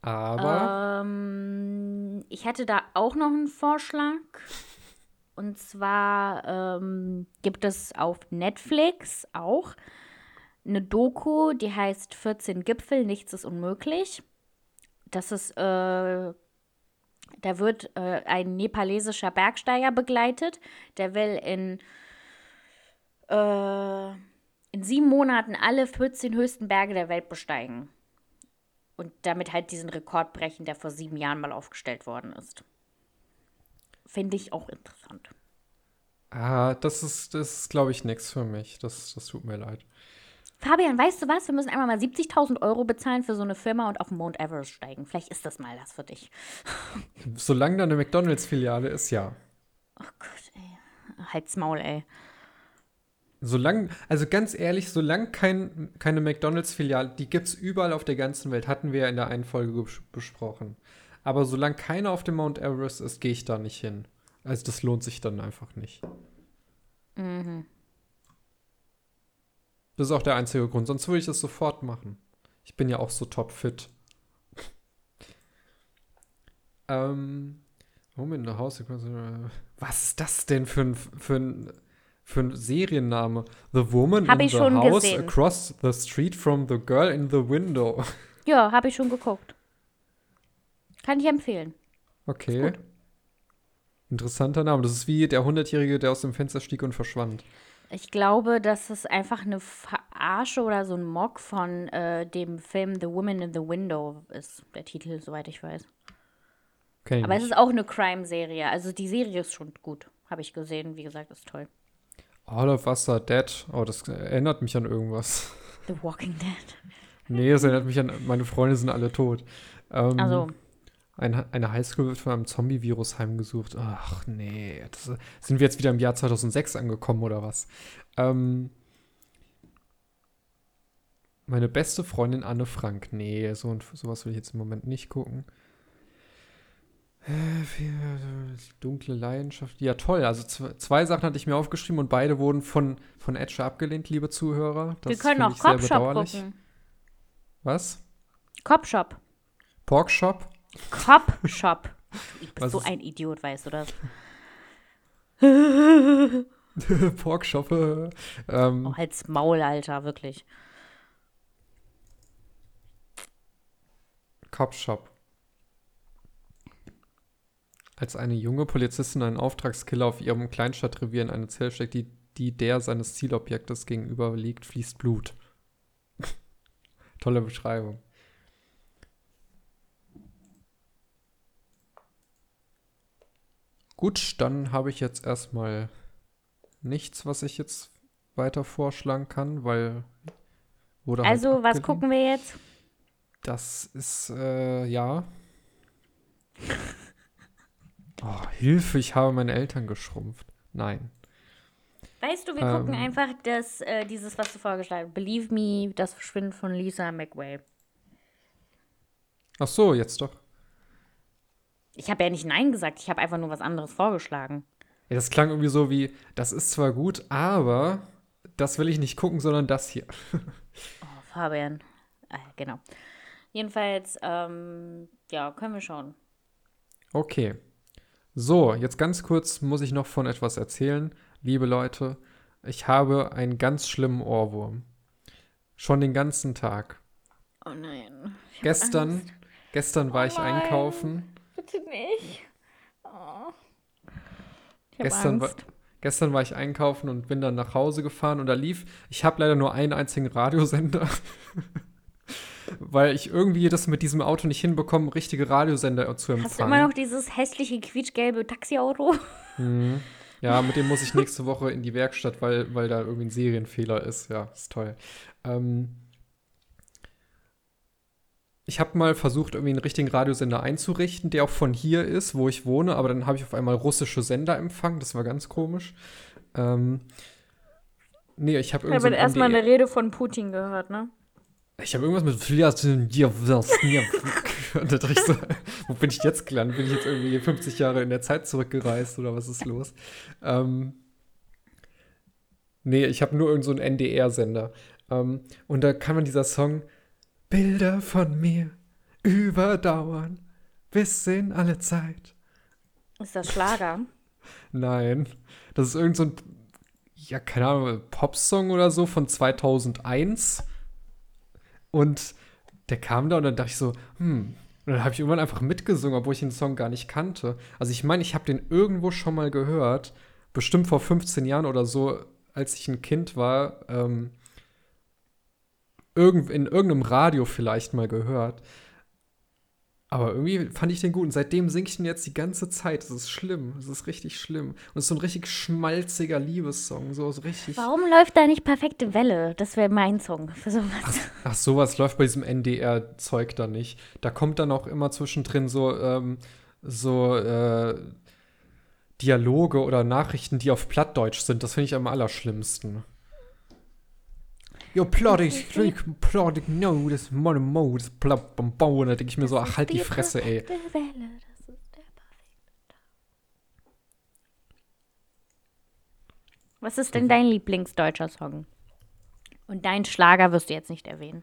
Aber Ähm, ich hatte da auch noch einen Vorschlag. Und zwar ähm, gibt es auf Netflix auch eine Doku, die heißt 14 Gipfel, nichts ist unmöglich. Das ist, äh, da wird äh, ein nepalesischer Bergsteiger begleitet, der will in, äh, in sieben Monaten alle 14 höchsten Berge der Welt besteigen und damit halt diesen Rekord brechen, der vor sieben Jahren mal aufgestellt worden ist. Finde ich auch interessant. ah, das ist, das ist glaube ich, nichts für mich. Das, das tut mir leid. Fabian, weißt du was? Wir müssen einmal mal 70.000 Euro bezahlen für so eine Firma und auf den Mount Everest steigen. Vielleicht ist das mal das für dich. Solange da eine McDonalds-Filiale ist, ja. Oh Gott, ey. Halt's Maul, ey. Solange, also ganz ehrlich, solange kein, keine McDonalds-Filiale, die gibt es überall auf der ganzen Welt, hatten wir ja in der einen Folge bes- besprochen. Aber solange keine auf dem Mount Everest ist, gehe ich da nicht hin. Also das lohnt sich dann einfach nicht. Das ist auch der einzige Grund, sonst würde ich das sofort machen. Ich bin ja auch so topfit. ähm, Home in the House. Was ist das denn für ein, für ein, für ein Serienname? The Woman Hab in the House gesehen. Across the Street from the Girl in the Window. Ja, habe ich schon geguckt. Kann ich empfehlen. Okay. Interessanter Name. Das ist wie der Hundertjährige, der aus dem Fenster stieg und verschwand. Ich glaube, dass es einfach eine Verarsche oder so ein Mock von äh, dem Film The Woman in the Window ist, der Titel, soweit ich weiß. Ich Aber es ist auch eine Crime-Serie. Also die Serie ist schon gut. Habe ich gesehen. Wie gesagt, ist toll. All of Us are Dead. Oh, das erinnert mich an irgendwas. The Walking Dead. Nee, das erinnert mich an, meine Freunde sind alle tot. Ähm, Also, Ein, eine Highschool wird von einem Zombie-Virus heimgesucht. Ach nee, das, sind wir jetzt wieder im Jahr 2006 angekommen oder was? Ähm, meine beste Freundin Anne Frank. Nee, so, sowas will ich jetzt im Moment nicht gucken. Dunkle Leidenschaft. Ja, toll. Also zw- zwei Sachen hatte ich mir aufgeschrieben und beide wurden von, von Edge abgelehnt, liebe Zuhörer. Das wir können auch ich sehr Cop Shop bedauerlich. gucken. Was? Cop Shop. Cop Shop. Ich bin so ist- ein Idiot, weißt du das? Pork Shop. äh, ähm, Oh, halt's Maul, Alter, wirklich. Cop Shop. Als eine junge Polizistin einen Auftragskiller auf ihrem Kleinstadtrevier in eine Zelle steckt, die, die der seines Zielobjektes gegenüber liegt, fließt Blut. Tolle Beschreibung. Gut, dann habe ich jetzt erstmal nichts, was ich jetzt weiter vorschlagen kann, weil wurde halt Also, was abgelehnt. gucken wir jetzt? Das ist, äh, ja. Oh, Hilfe, ich habe meine Eltern geschrumpft. Nein. Weißt du, wir Ähm. gucken einfach das, äh, dieses, was du vorgeschlagen hast. Believe Me, das Verschwinden von Lisa McWay. Ach so, jetzt doch. Ich habe ja nicht Nein gesagt, ich habe einfach nur was anderes vorgeschlagen. Ja, das klang irgendwie so wie, das ist zwar gut, aber das will ich nicht gucken, sondern das hier. Oh, Fabian. Ah, genau. Jedenfalls, ähm, ja, können wir schauen. Okay. So, jetzt ganz kurz muss ich noch von etwas erzählen. Liebe Leute, ich habe einen ganz schlimmen Ohrwurm. Schon den ganzen Tag. Oh nein. Gestern, Angst. gestern war Oh ich einkaufen. Bitte nicht. Oh. Gestern war, gestern war ich einkaufen und bin dann nach Hause gefahren und da lief, ich habe leider nur einen einzigen Radiosender, weil ich irgendwie das mit diesem Auto nicht hinbekomme, richtige Radiosender zu empfangen. Hast du immer noch dieses hässliche quietschgelbe Taxiauto? Mhm. Ja, mit dem muss ich nächste Woche in die Werkstatt, weil, weil da irgendwie ein Serienfehler ist. Ja, ist toll. Ähm, ich habe mal versucht, irgendwie einen richtigen Radiosender einzurichten, der auch von hier ist, wo ich wohne, aber dann habe ich auf einmal russische Sender empfangen. Das war ganz komisch. Ähm, nee, ich habe Ich irgendwie. habe erstmal eine Rede von Putin gehört, ne? Ich habe irgendwas mit Und da ich so, wo bin ich jetzt gelandet? Bin ich jetzt irgendwie 50 Jahre in der Zeit zurückgereist oder was ist los? Ähm, nee, ich habe nur irgendeinen so einen NDR-Sender. Ähm, und da kann man dieser Song Bilder von mir überdauern bis in alle Zeit. Ist das Schlager? Nein, das ist irgend so ein, ja, keine Ahnung, Popsong oder so von 2001. Und der kam da und dann dachte ich so, hm. Und dann habe ich irgendwann einfach mitgesungen, obwohl ich den Song gar nicht kannte. Also ich meine, ich habe den irgendwo schon mal gehört, bestimmt vor 15 Jahren oder so, als ich ein Kind war, ähm, irgend, in irgendeinem Radio vielleicht mal gehört. Aber irgendwie fand ich den gut und seitdem singe ich den jetzt die ganze Zeit. Das ist schlimm. Das ist richtig schlimm. Und es ist so ein richtig schmalziger Liebessong. So, so richtig. Warum läuft da nicht perfekte Welle? Das wäre mein Song für sowas. Ach, sowas läuft bei diesem NDR-Zeug da nicht. Da kommt dann auch immer zwischendrin so, ähm, so äh, Dialoge oder Nachrichten, die auf Plattdeutsch sind. Das finde ich am allerschlimmsten. Jo, plottig, klick, plottig, no, das Money Mo, das plapp, bam, bau. Und da denke ich mir so, ach, halt die Fresse, ey. Perfekte Welle, das ist der perfekte Tag. Was ist denn dein Lieblingsdeutscher Song? Und dein Schlager wirst du jetzt nicht erwähnen.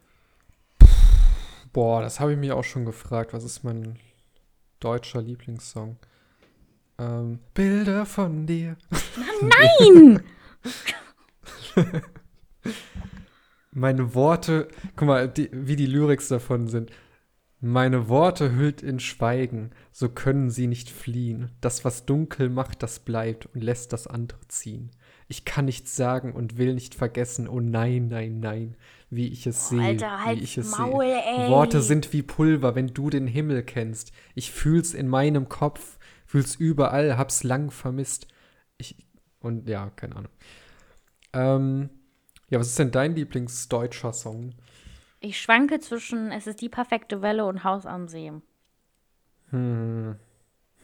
Boah, das habe ich mir auch schon gefragt. Was ist mein deutscher Lieblingssong? Ähm, Bilder von dir. Nein! Meine Worte, guck mal, die, wie die Lyrics davon sind. Meine Worte hüllt in Schweigen, so können sie nicht fliehen. Das, was dunkel macht, das bleibt und lässt das andere ziehen. Ich kann nichts sagen und will nicht vergessen, oh nein, nein, nein, wie ich es sehe, Alter, halt wie ich es Maul, sehe. ey. Worte sind wie Pulver, wenn du den Himmel kennst. Ich fühl's in meinem Kopf, fühl's überall, hab's lang vermisst. Ich, und ja, keine Ahnung. Ähm, ja, was ist denn dein Lieblingsdeutscher Song? Ich schwanke zwischen Es ist die perfekte Welle und Haus am See. Hm.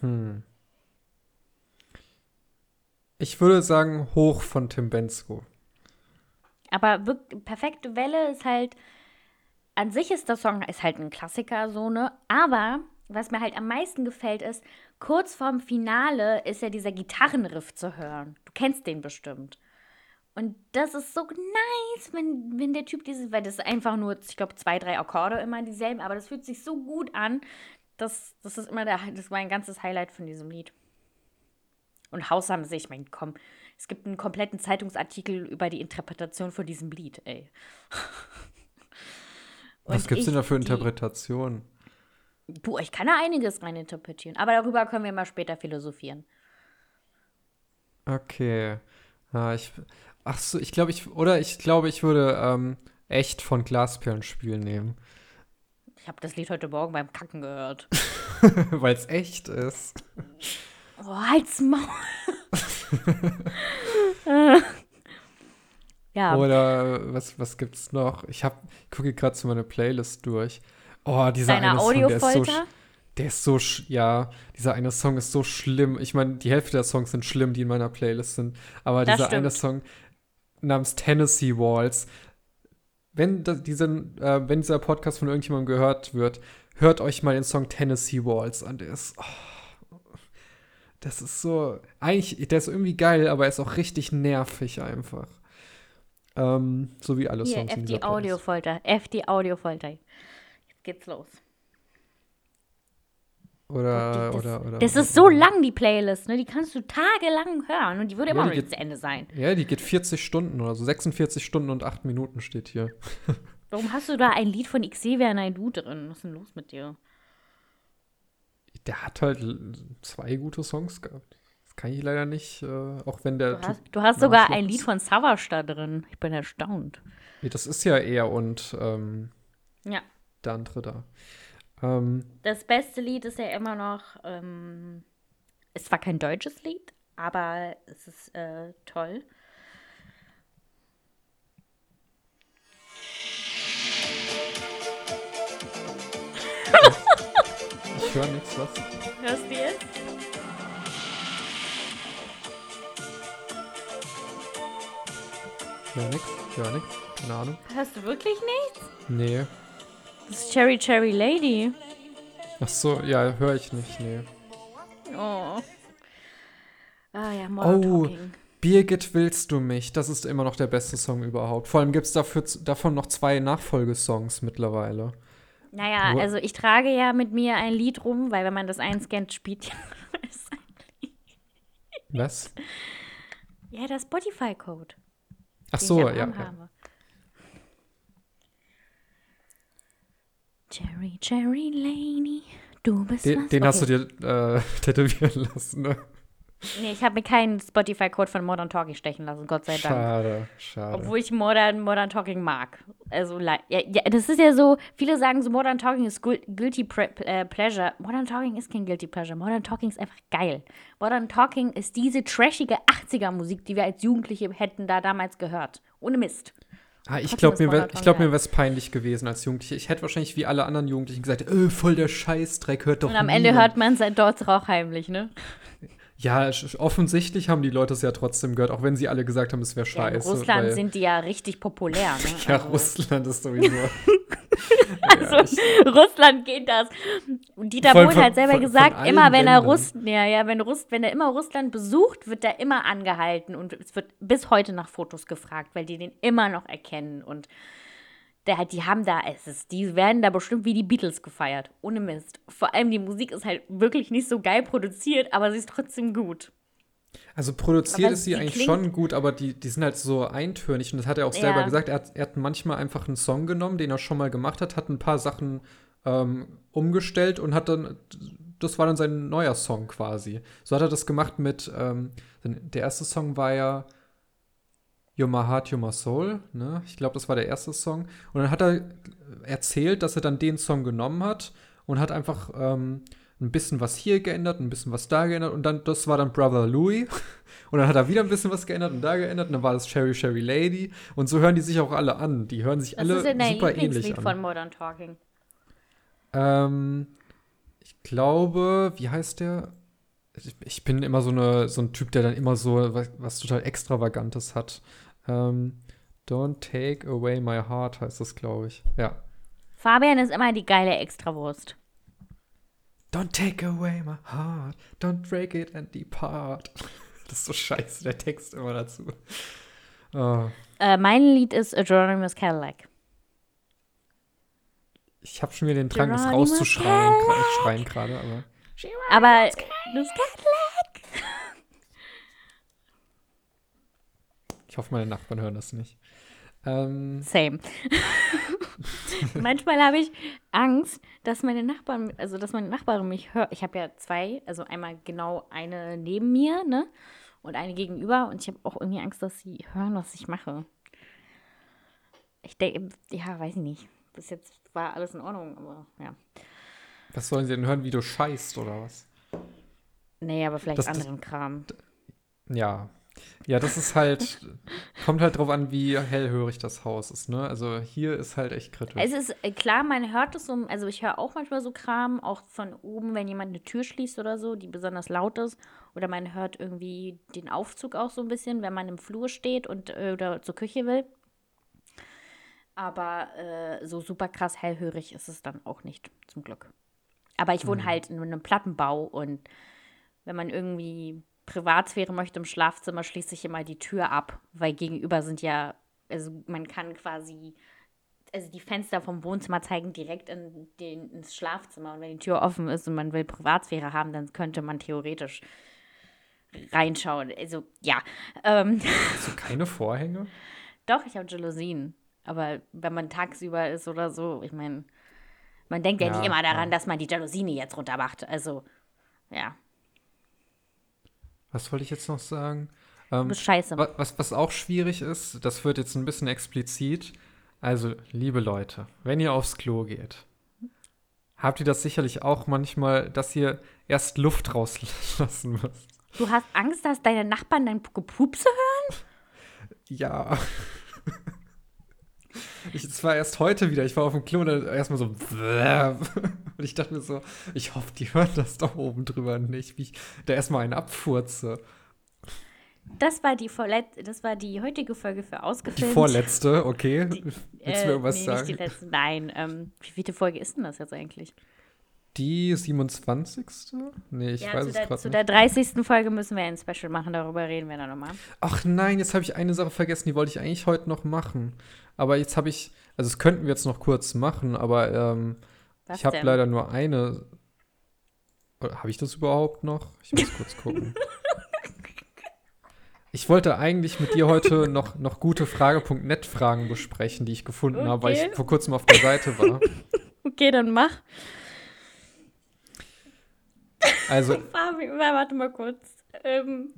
Hm. Ich würde sagen, hoch von Tim Bensko. Aber perfekte Welle ist halt, an sich ist der Song ist halt ein Klassiker, so, ne? Aber was mir halt am meisten gefällt, ist, kurz vorm Finale ist ja dieser Gitarrenriff zu hören. Du kennst den bestimmt. Und das ist so nice, wenn, wenn der Typ dieses, weil das ist einfach nur, ich glaube, zwei, drei Akkorde immer dieselben, aber das fühlt sich so gut an. Das, das ist immer der, das war ein ganzes Highlight von diesem Lied. Und Haus am See, ich meine, komm, es gibt einen kompletten Zeitungsartikel über die Interpretation von diesem Lied, ey. Was gibt's denn ich da für Interpretationen? Du, ich kann da einiges rein interpretieren, aber darüber können wir mal später philosophieren. Okay. Ja, ich, ach so, ich glaube, ich, oder ich glaube, ich würde ähm, echt von Glasperlenspiel nehmen. Ich habe das Lied heute Morgen beim Kacken gehört. Weil es echt ist. Oh, halt's Maul. ja, Oder was, was gibt's noch? Ich hab, ich gucke gerade zu meiner Playlist durch. Oh, dieser deine eine Song, der ist so, der ist so, ja, dieser eine Song ist so schlimm. Ich meine, die Hälfte der Songs sind schlimm, die in meiner Playlist sind. Aber Das dieser eine Song namens Tennessee Walls, wenn, das, diesen, äh, wenn dieser Podcast von irgendjemandem gehört wird, hört euch mal den Song Tennessee Walls an. Der ist, oh, das ist so, eigentlich, der ist irgendwie geil, aber er ist auch richtig nervig einfach. Ähm, so wie alle Hier, Songs in F die. Audiofolter. F die Audiofolter. Jetzt geht's los. Oder, das, oder, oder. das ist so lang, die Playlist, ne? Die kannst du tagelang hören und die würde Ja, immer noch nicht zu Ende sein. Ja, die geht 40 Stunden oder so. 46 Stunden und 8 Minuten steht hier. Warum hast du da ein Lied von Xavier Naidoo drin? Was ist denn los mit dir? Der hat halt zwei gute Songs gehabt. Das kann ich leider nicht, äh, auch wenn der Du hast, du hast sogar ein. Lied von Savage da drin. Ich bin erstaunt. Nee, das ist ja er und ähm, Ja. der andere da. Ähm, Das beste Lied ist ja immer noch, ähm, es war kein deutsches Lied, aber es ist äh, toll. ich höre nichts, was? Hörst du jetzt? Ich höre nichts, ich höre nichts. Keine Ahnung. Hörst du wirklich nichts? Nee. Das ist Cherry Cherry Lady. Ach so, ja, höre ich nicht, nee. Oh. Ah ja, Modern Oh. Talking. Birgit, willst du mich? Das ist immer noch der beste Song überhaupt. Vor allem gibt es dafür, davon noch zwei Nachfolgesongs mittlerweile. Naja, Wo- also ich trage ja mit mir ein Lied rum, weil wenn man das einscannt, spielt ja. Was? ja, der Spotify-Code. Ach so, ja. Ja. habe. Cherry, Cherry Lady, du bist Den, was. den hast du Okay. dir äh, tätowieren lassen, ne? Nee, ich habe mir keinen Spotify-Code von Modern Talking stechen lassen, Gott sei Dank. Schade, schade. Obwohl ich Modern, Modern Talking mag. Also, ja, ja, das ist ja so, viele sagen so, Modern Talking ist Guilty äh, Pleasure. Modern Talking ist kein Guilty Pleasure. Modern Talking ist einfach geil. Modern Talking ist diese trashige 80er-Musik, die wir als Jugendliche hätten da damals gehört. Ohne Mist. Ah, ich glaube, mir, wär, Modern ich glaub, mir wäre peinlich gewesen als Jugendliche. Ich hätte wahrscheinlich wie alle anderen Jugendlichen gesagt, äh, voll der Scheißdreck, hört doch Und am Ende niemand. hört man halt dort auch heimlich, ne? Ja, offensichtlich haben die Leute es ja trotzdem gehört, auch wenn sie alle gesagt haben, es wäre Ja, in scheiße. Russland sind die ja richtig populär, ne? Ja, Also- Russland ist sowieso. Also, Russland geht das. Und Dieter Bohlen hat selber von- gesagt, von immer wenn er Ländern. Russ, ja, ja, wenn Russ, wenn er immer Russland besucht, wird er immer angehalten und es wird bis heute nach Fotos gefragt, weil die den immer noch erkennen und der, hat- die haben da, es ist, die werden da bestimmt wie die Beatles gefeiert, ohne Mist. Vor allem die Musik ist halt wirklich nicht so geil produziert, aber sie ist trotzdem gut. Also produziert Aber ist sie die eigentlich schon gut, aber die, die sind halt so eintönig und das hat er auch selber Ja. gesagt. Er hat, er hat manchmal einfach einen Song genommen, den er schon mal gemacht hat, hat ein paar Sachen ähm, umgestellt und hat dann, das war dann sein neuer Song quasi. So hat er das gemacht mit, ähm, der erste Song war ja You're My Heart, You're My Soul, ne? Ich glaube, das war der erste Song. Und dann hat er erzählt, dass er dann den Song genommen hat und hat einfach ähm, ein bisschen was hier geändert, ein bisschen was da geändert und dann, das war dann Brother Louis. Und dann hat er wieder ein bisschen was geändert und da geändert und dann war das Cherry Cherry Lady. Und so hören die sich auch alle an. Die hören sich Was alle ist denn dein super ähnlich Lieblingslied an. von Modern Talking? Ähm, ich glaube, wie heißt der? Ich- Ich bin immer so, eine, so ein Typ, der dann immer so was, was total Extravagantes hat. Ähm, Don't take away my heart heißt das, glaube ich. Ja. Fabian ist immer die geile Extrawurst. Don't take away my heart, don't break it and depart. Das ist so scheiße, der Text immer dazu. Oh, Äh, mein Lied ist A Geronimo's Cadillac. ich habe schon wieder den Drang, Geronimo's rauszuschreien. Ich schreien gerade, aber. Aber Cadillac. Ich hoffe, meine Nachbarn hören das nicht. Ähm, Same. Manchmal habe ich Angst, dass meine Nachbarn, also dass meine Nachbarin mich hört. Ich habe ja zwei, also einmal genau eine neben mir, ne? Und eine gegenüber. Und ich habe auch irgendwie Angst, dass sie hören, was ich mache. Ich denke, ja, weiß ich nicht. Bis jetzt war alles in Ordnung, aber ja. was sollen sie denn hören, wie du scheißt oder was? Nee, aber vielleicht Das- das- anderen Kram. Ja. Ja, das ist halt, kommt halt drauf an, wie hellhörig das Haus ist, ne? Also hier ist halt echt kritisch. Es ist äh, klar, man hört es so, also ich höre auch manchmal so Kram, auch von oben, wenn jemand eine Tür schließt oder so, die besonders laut ist. Oder man hört irgendwie den Aufzug auch so ein bisschen, wenn man im Flur steht und äh, oder zur Küche will. Aber äh, so super krass hellhörig ist es dann auch nicht, zum Glück. Aber ich wohne halt in einem Plattenbau und wenn man irgendwie Privatsphäre möchte im Schlafzimmer, schließt sich immer die Tür ab, weil gegenüber sind ja, also man kann quasi, also die Fenster vom Wohnzimmer zeigen direkt in den, ins Schlafzimmer und wenn die Tür offen ist und man will Privatsphäre haben, dann könnte man theoretisch reinschauen. Also ja, ähm, du keine Vorhänge? doch, ich habe Jalousien, aber wenn man tagsüber ist oder so, ich meine, man denkt ja, Ja, nicht immer daran, ja. dass man die Jalousien jetzt runter macht. Also ja, Was wollte ich jetzt noch sagen? Ähm, scheiße. wa- was, was auch schwierig ist, das wird jetzt ein bisschen explizit. Also, liebe Leute, wenn ihr aufs Klo geht, habt ihr das sicherlich auch manchmal, dass ihr erst Luft rauslassen müsst. Du hast Angst, dass deine Nachbarn dein Gepupse hören? Ja. Ich, es war erst heute wieder. Ich war auf dem Klo und dann erstmal so. Und ich dachte mir so, ich hoffe, die hören das da oben drüber nicht, wie ich da erstmal einen abfurze. Das war die vorlet das war die heutige Folge für Die ausgefilmt. vorletzte, okay. Willst du mir Äh, irgendwas nee, sagen? Nicht die letzte. Nein, ähm, wie viele Folge ist denn das jetzt eigentlich? Die 27. Nee, ich ja, weiß zu, es gerade zu nicht. der 30. Folge müssen wir ein Special machen, darüber reden wir dann nochmal. Ach nein, jetzt habe ich eine Sache vergessen, die wollte ich eigentlich heute noch machen. Aber jetzt habe ich, also das könnten wir jetzt noch kurz machen, aber ähm, ich habe leider nur eine. Habe ich das überhaupt noch? Ich muss kurz gucken. Ich wollte eigentlich mit dir heute noch, noch gute Frage.net Fragen besprechen, die ich gefunden habe, weil Okay. ich vor kurzem auf der Seite war. Okay, dann mach. Also, Fabi, warte mal kurz. Ähm,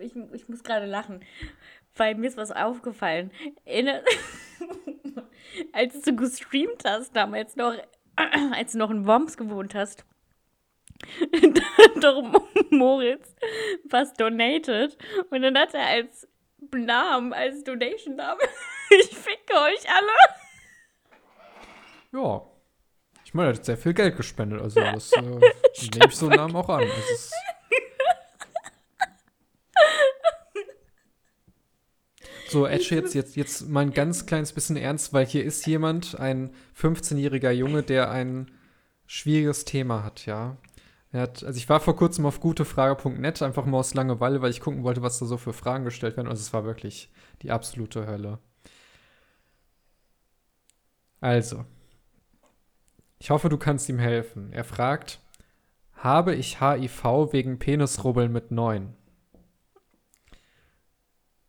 ich, ich muss gerade lachen, weil mir ist was aufgefallen. In, als du gestreamt hast, damals noch, als du noch in Worms gewohnt hast, da hat doch Moritz was donated und dann hat er als Namen, als Donation-Name, ich ficke euch alle. ja. Ich meine, er hat sehr viel Geld gespendet, also das äh, nehme ich so einen Namen auch an. Es ist, So, Edge, jetzt, jetzt, jetzt mal ein ganz kleines bisschen ernst, weil hier ist jemand, ein 15-jähriger Junge, der ein schwieriges Thema hat, ja. Hat, also ich war vor kurzem auf gutefrage.net, einfach mal aus Langeweile, weil ich gucken wollte, was da so für Fragen gestellt werden. Also es war wirklich die absolute Hölle. Also, ich hoffe, du kannst ihm helfen. Er fragt, habe ich HIV wegen Penisrubbeln mit 9?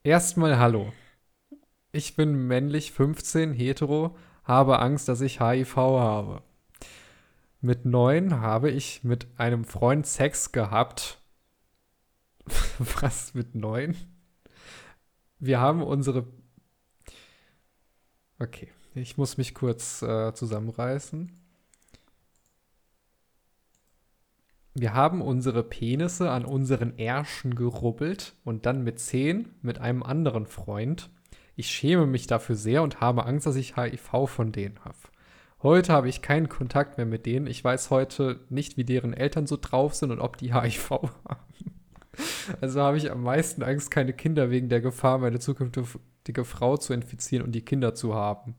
Erstmal hallo. Ich bin männlich 15, hetero, habe Angst, dass ich HIV habe. Mit neun habe ich mit einem Freund Sex gehabt. Was mit neun? Wir haben unsere. Okay, ich muss mich kurz äh, zusammenreißen. Wir haben unsere Penisse an unseren Ärschen gerubbelt und dann mit zehn mit einem anderen Freund. Ich schäme mich dafür sehr und habe Angst, dass ich HIV von denen habe. Heute habe ich keinen Kontakt mehr mit denen. Ich weiß heute nicht, wie deren Eltern so drauf sind und ob die HIV haben. Also habe ich am meisten Angst, keine Kinder wegen der Gefahr, meine zukünftige Frau zu infizieren und die Kinder zu haben.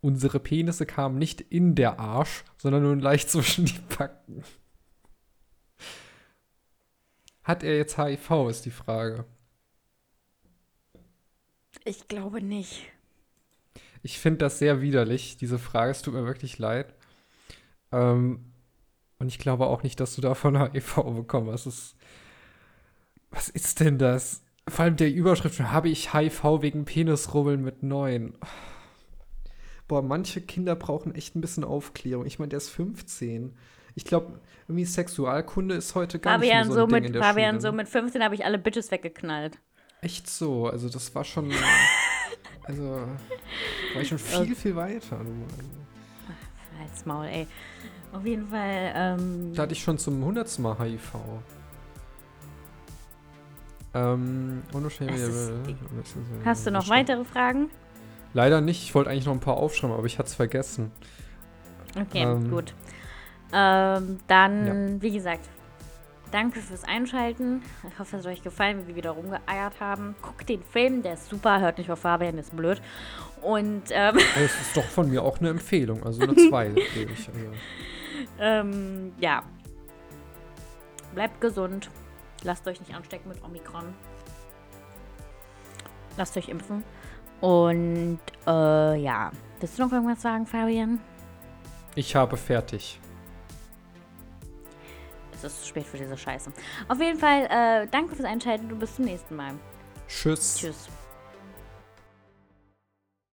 Unsere Penisse kamen nicht in der Arsch, sondern nur leicht zwischen die Backen. Hat er jetzt HIV, ist die Frage. Ich glaube nicht. Ich finde das sehr widerlich, diese Frage. Es tut mir wirklich leid. Ähm, und ich glaube auch nicht, dass du davon HIV bekommen hast. Ist, was ist denn das? Vor allem der Überschrift, habe ich HIV wegen Penisrubbeln mit neun. Boah, manche Kinder brauchen echt ein bisschen Aufklärung. Ich meine, der ist 15 ich glaube, irgendwie Sexualkunde ist heute gar Fabian nicht mehr so ein so Ding mit, in der Fabian, Schule. so mit 15 habe ich alle Bitches weggeknallt. Echt so? Also das war schon, also war ich schon viel, viel weiter. Als Maul, ey. Auf jeden Fall, ähm, Da hatte ich schon zum hundertsten Mal HIV. Ähm, Hast du noch weitere Fragen? Leider nicht. Ich wollte eigentlich noch ein paar aufschreiben, aber ich hatte es vergessen. Okay, ähm, gut. Ähm, dann, ja. wie gesagt, danke fürs Einschalten. Ich hoffe, es hat euch gefallen, wie wir wieder rumgeeiert haben. Guckt den Film, der ist super. Hört nicht auf Fabian, ist blöd. Und, ähm. Es ist doch von mir auch eine Empfehlung. Also eine zwei, gebe ich. Also. Ähm, ja. Bleibt gesund. Lasst euch nicht anstecken mit Omikron. Lasst euch impfen. Und, äh, ja. Willst du noch irgendwas sagen, Fabian? Ich habe fertig es ist zu spät für diese Scheiße. Auf jeden Fall, äh, danke fürs Einschalten und bis zum nächsten Mal. Tschüss. Tschüss.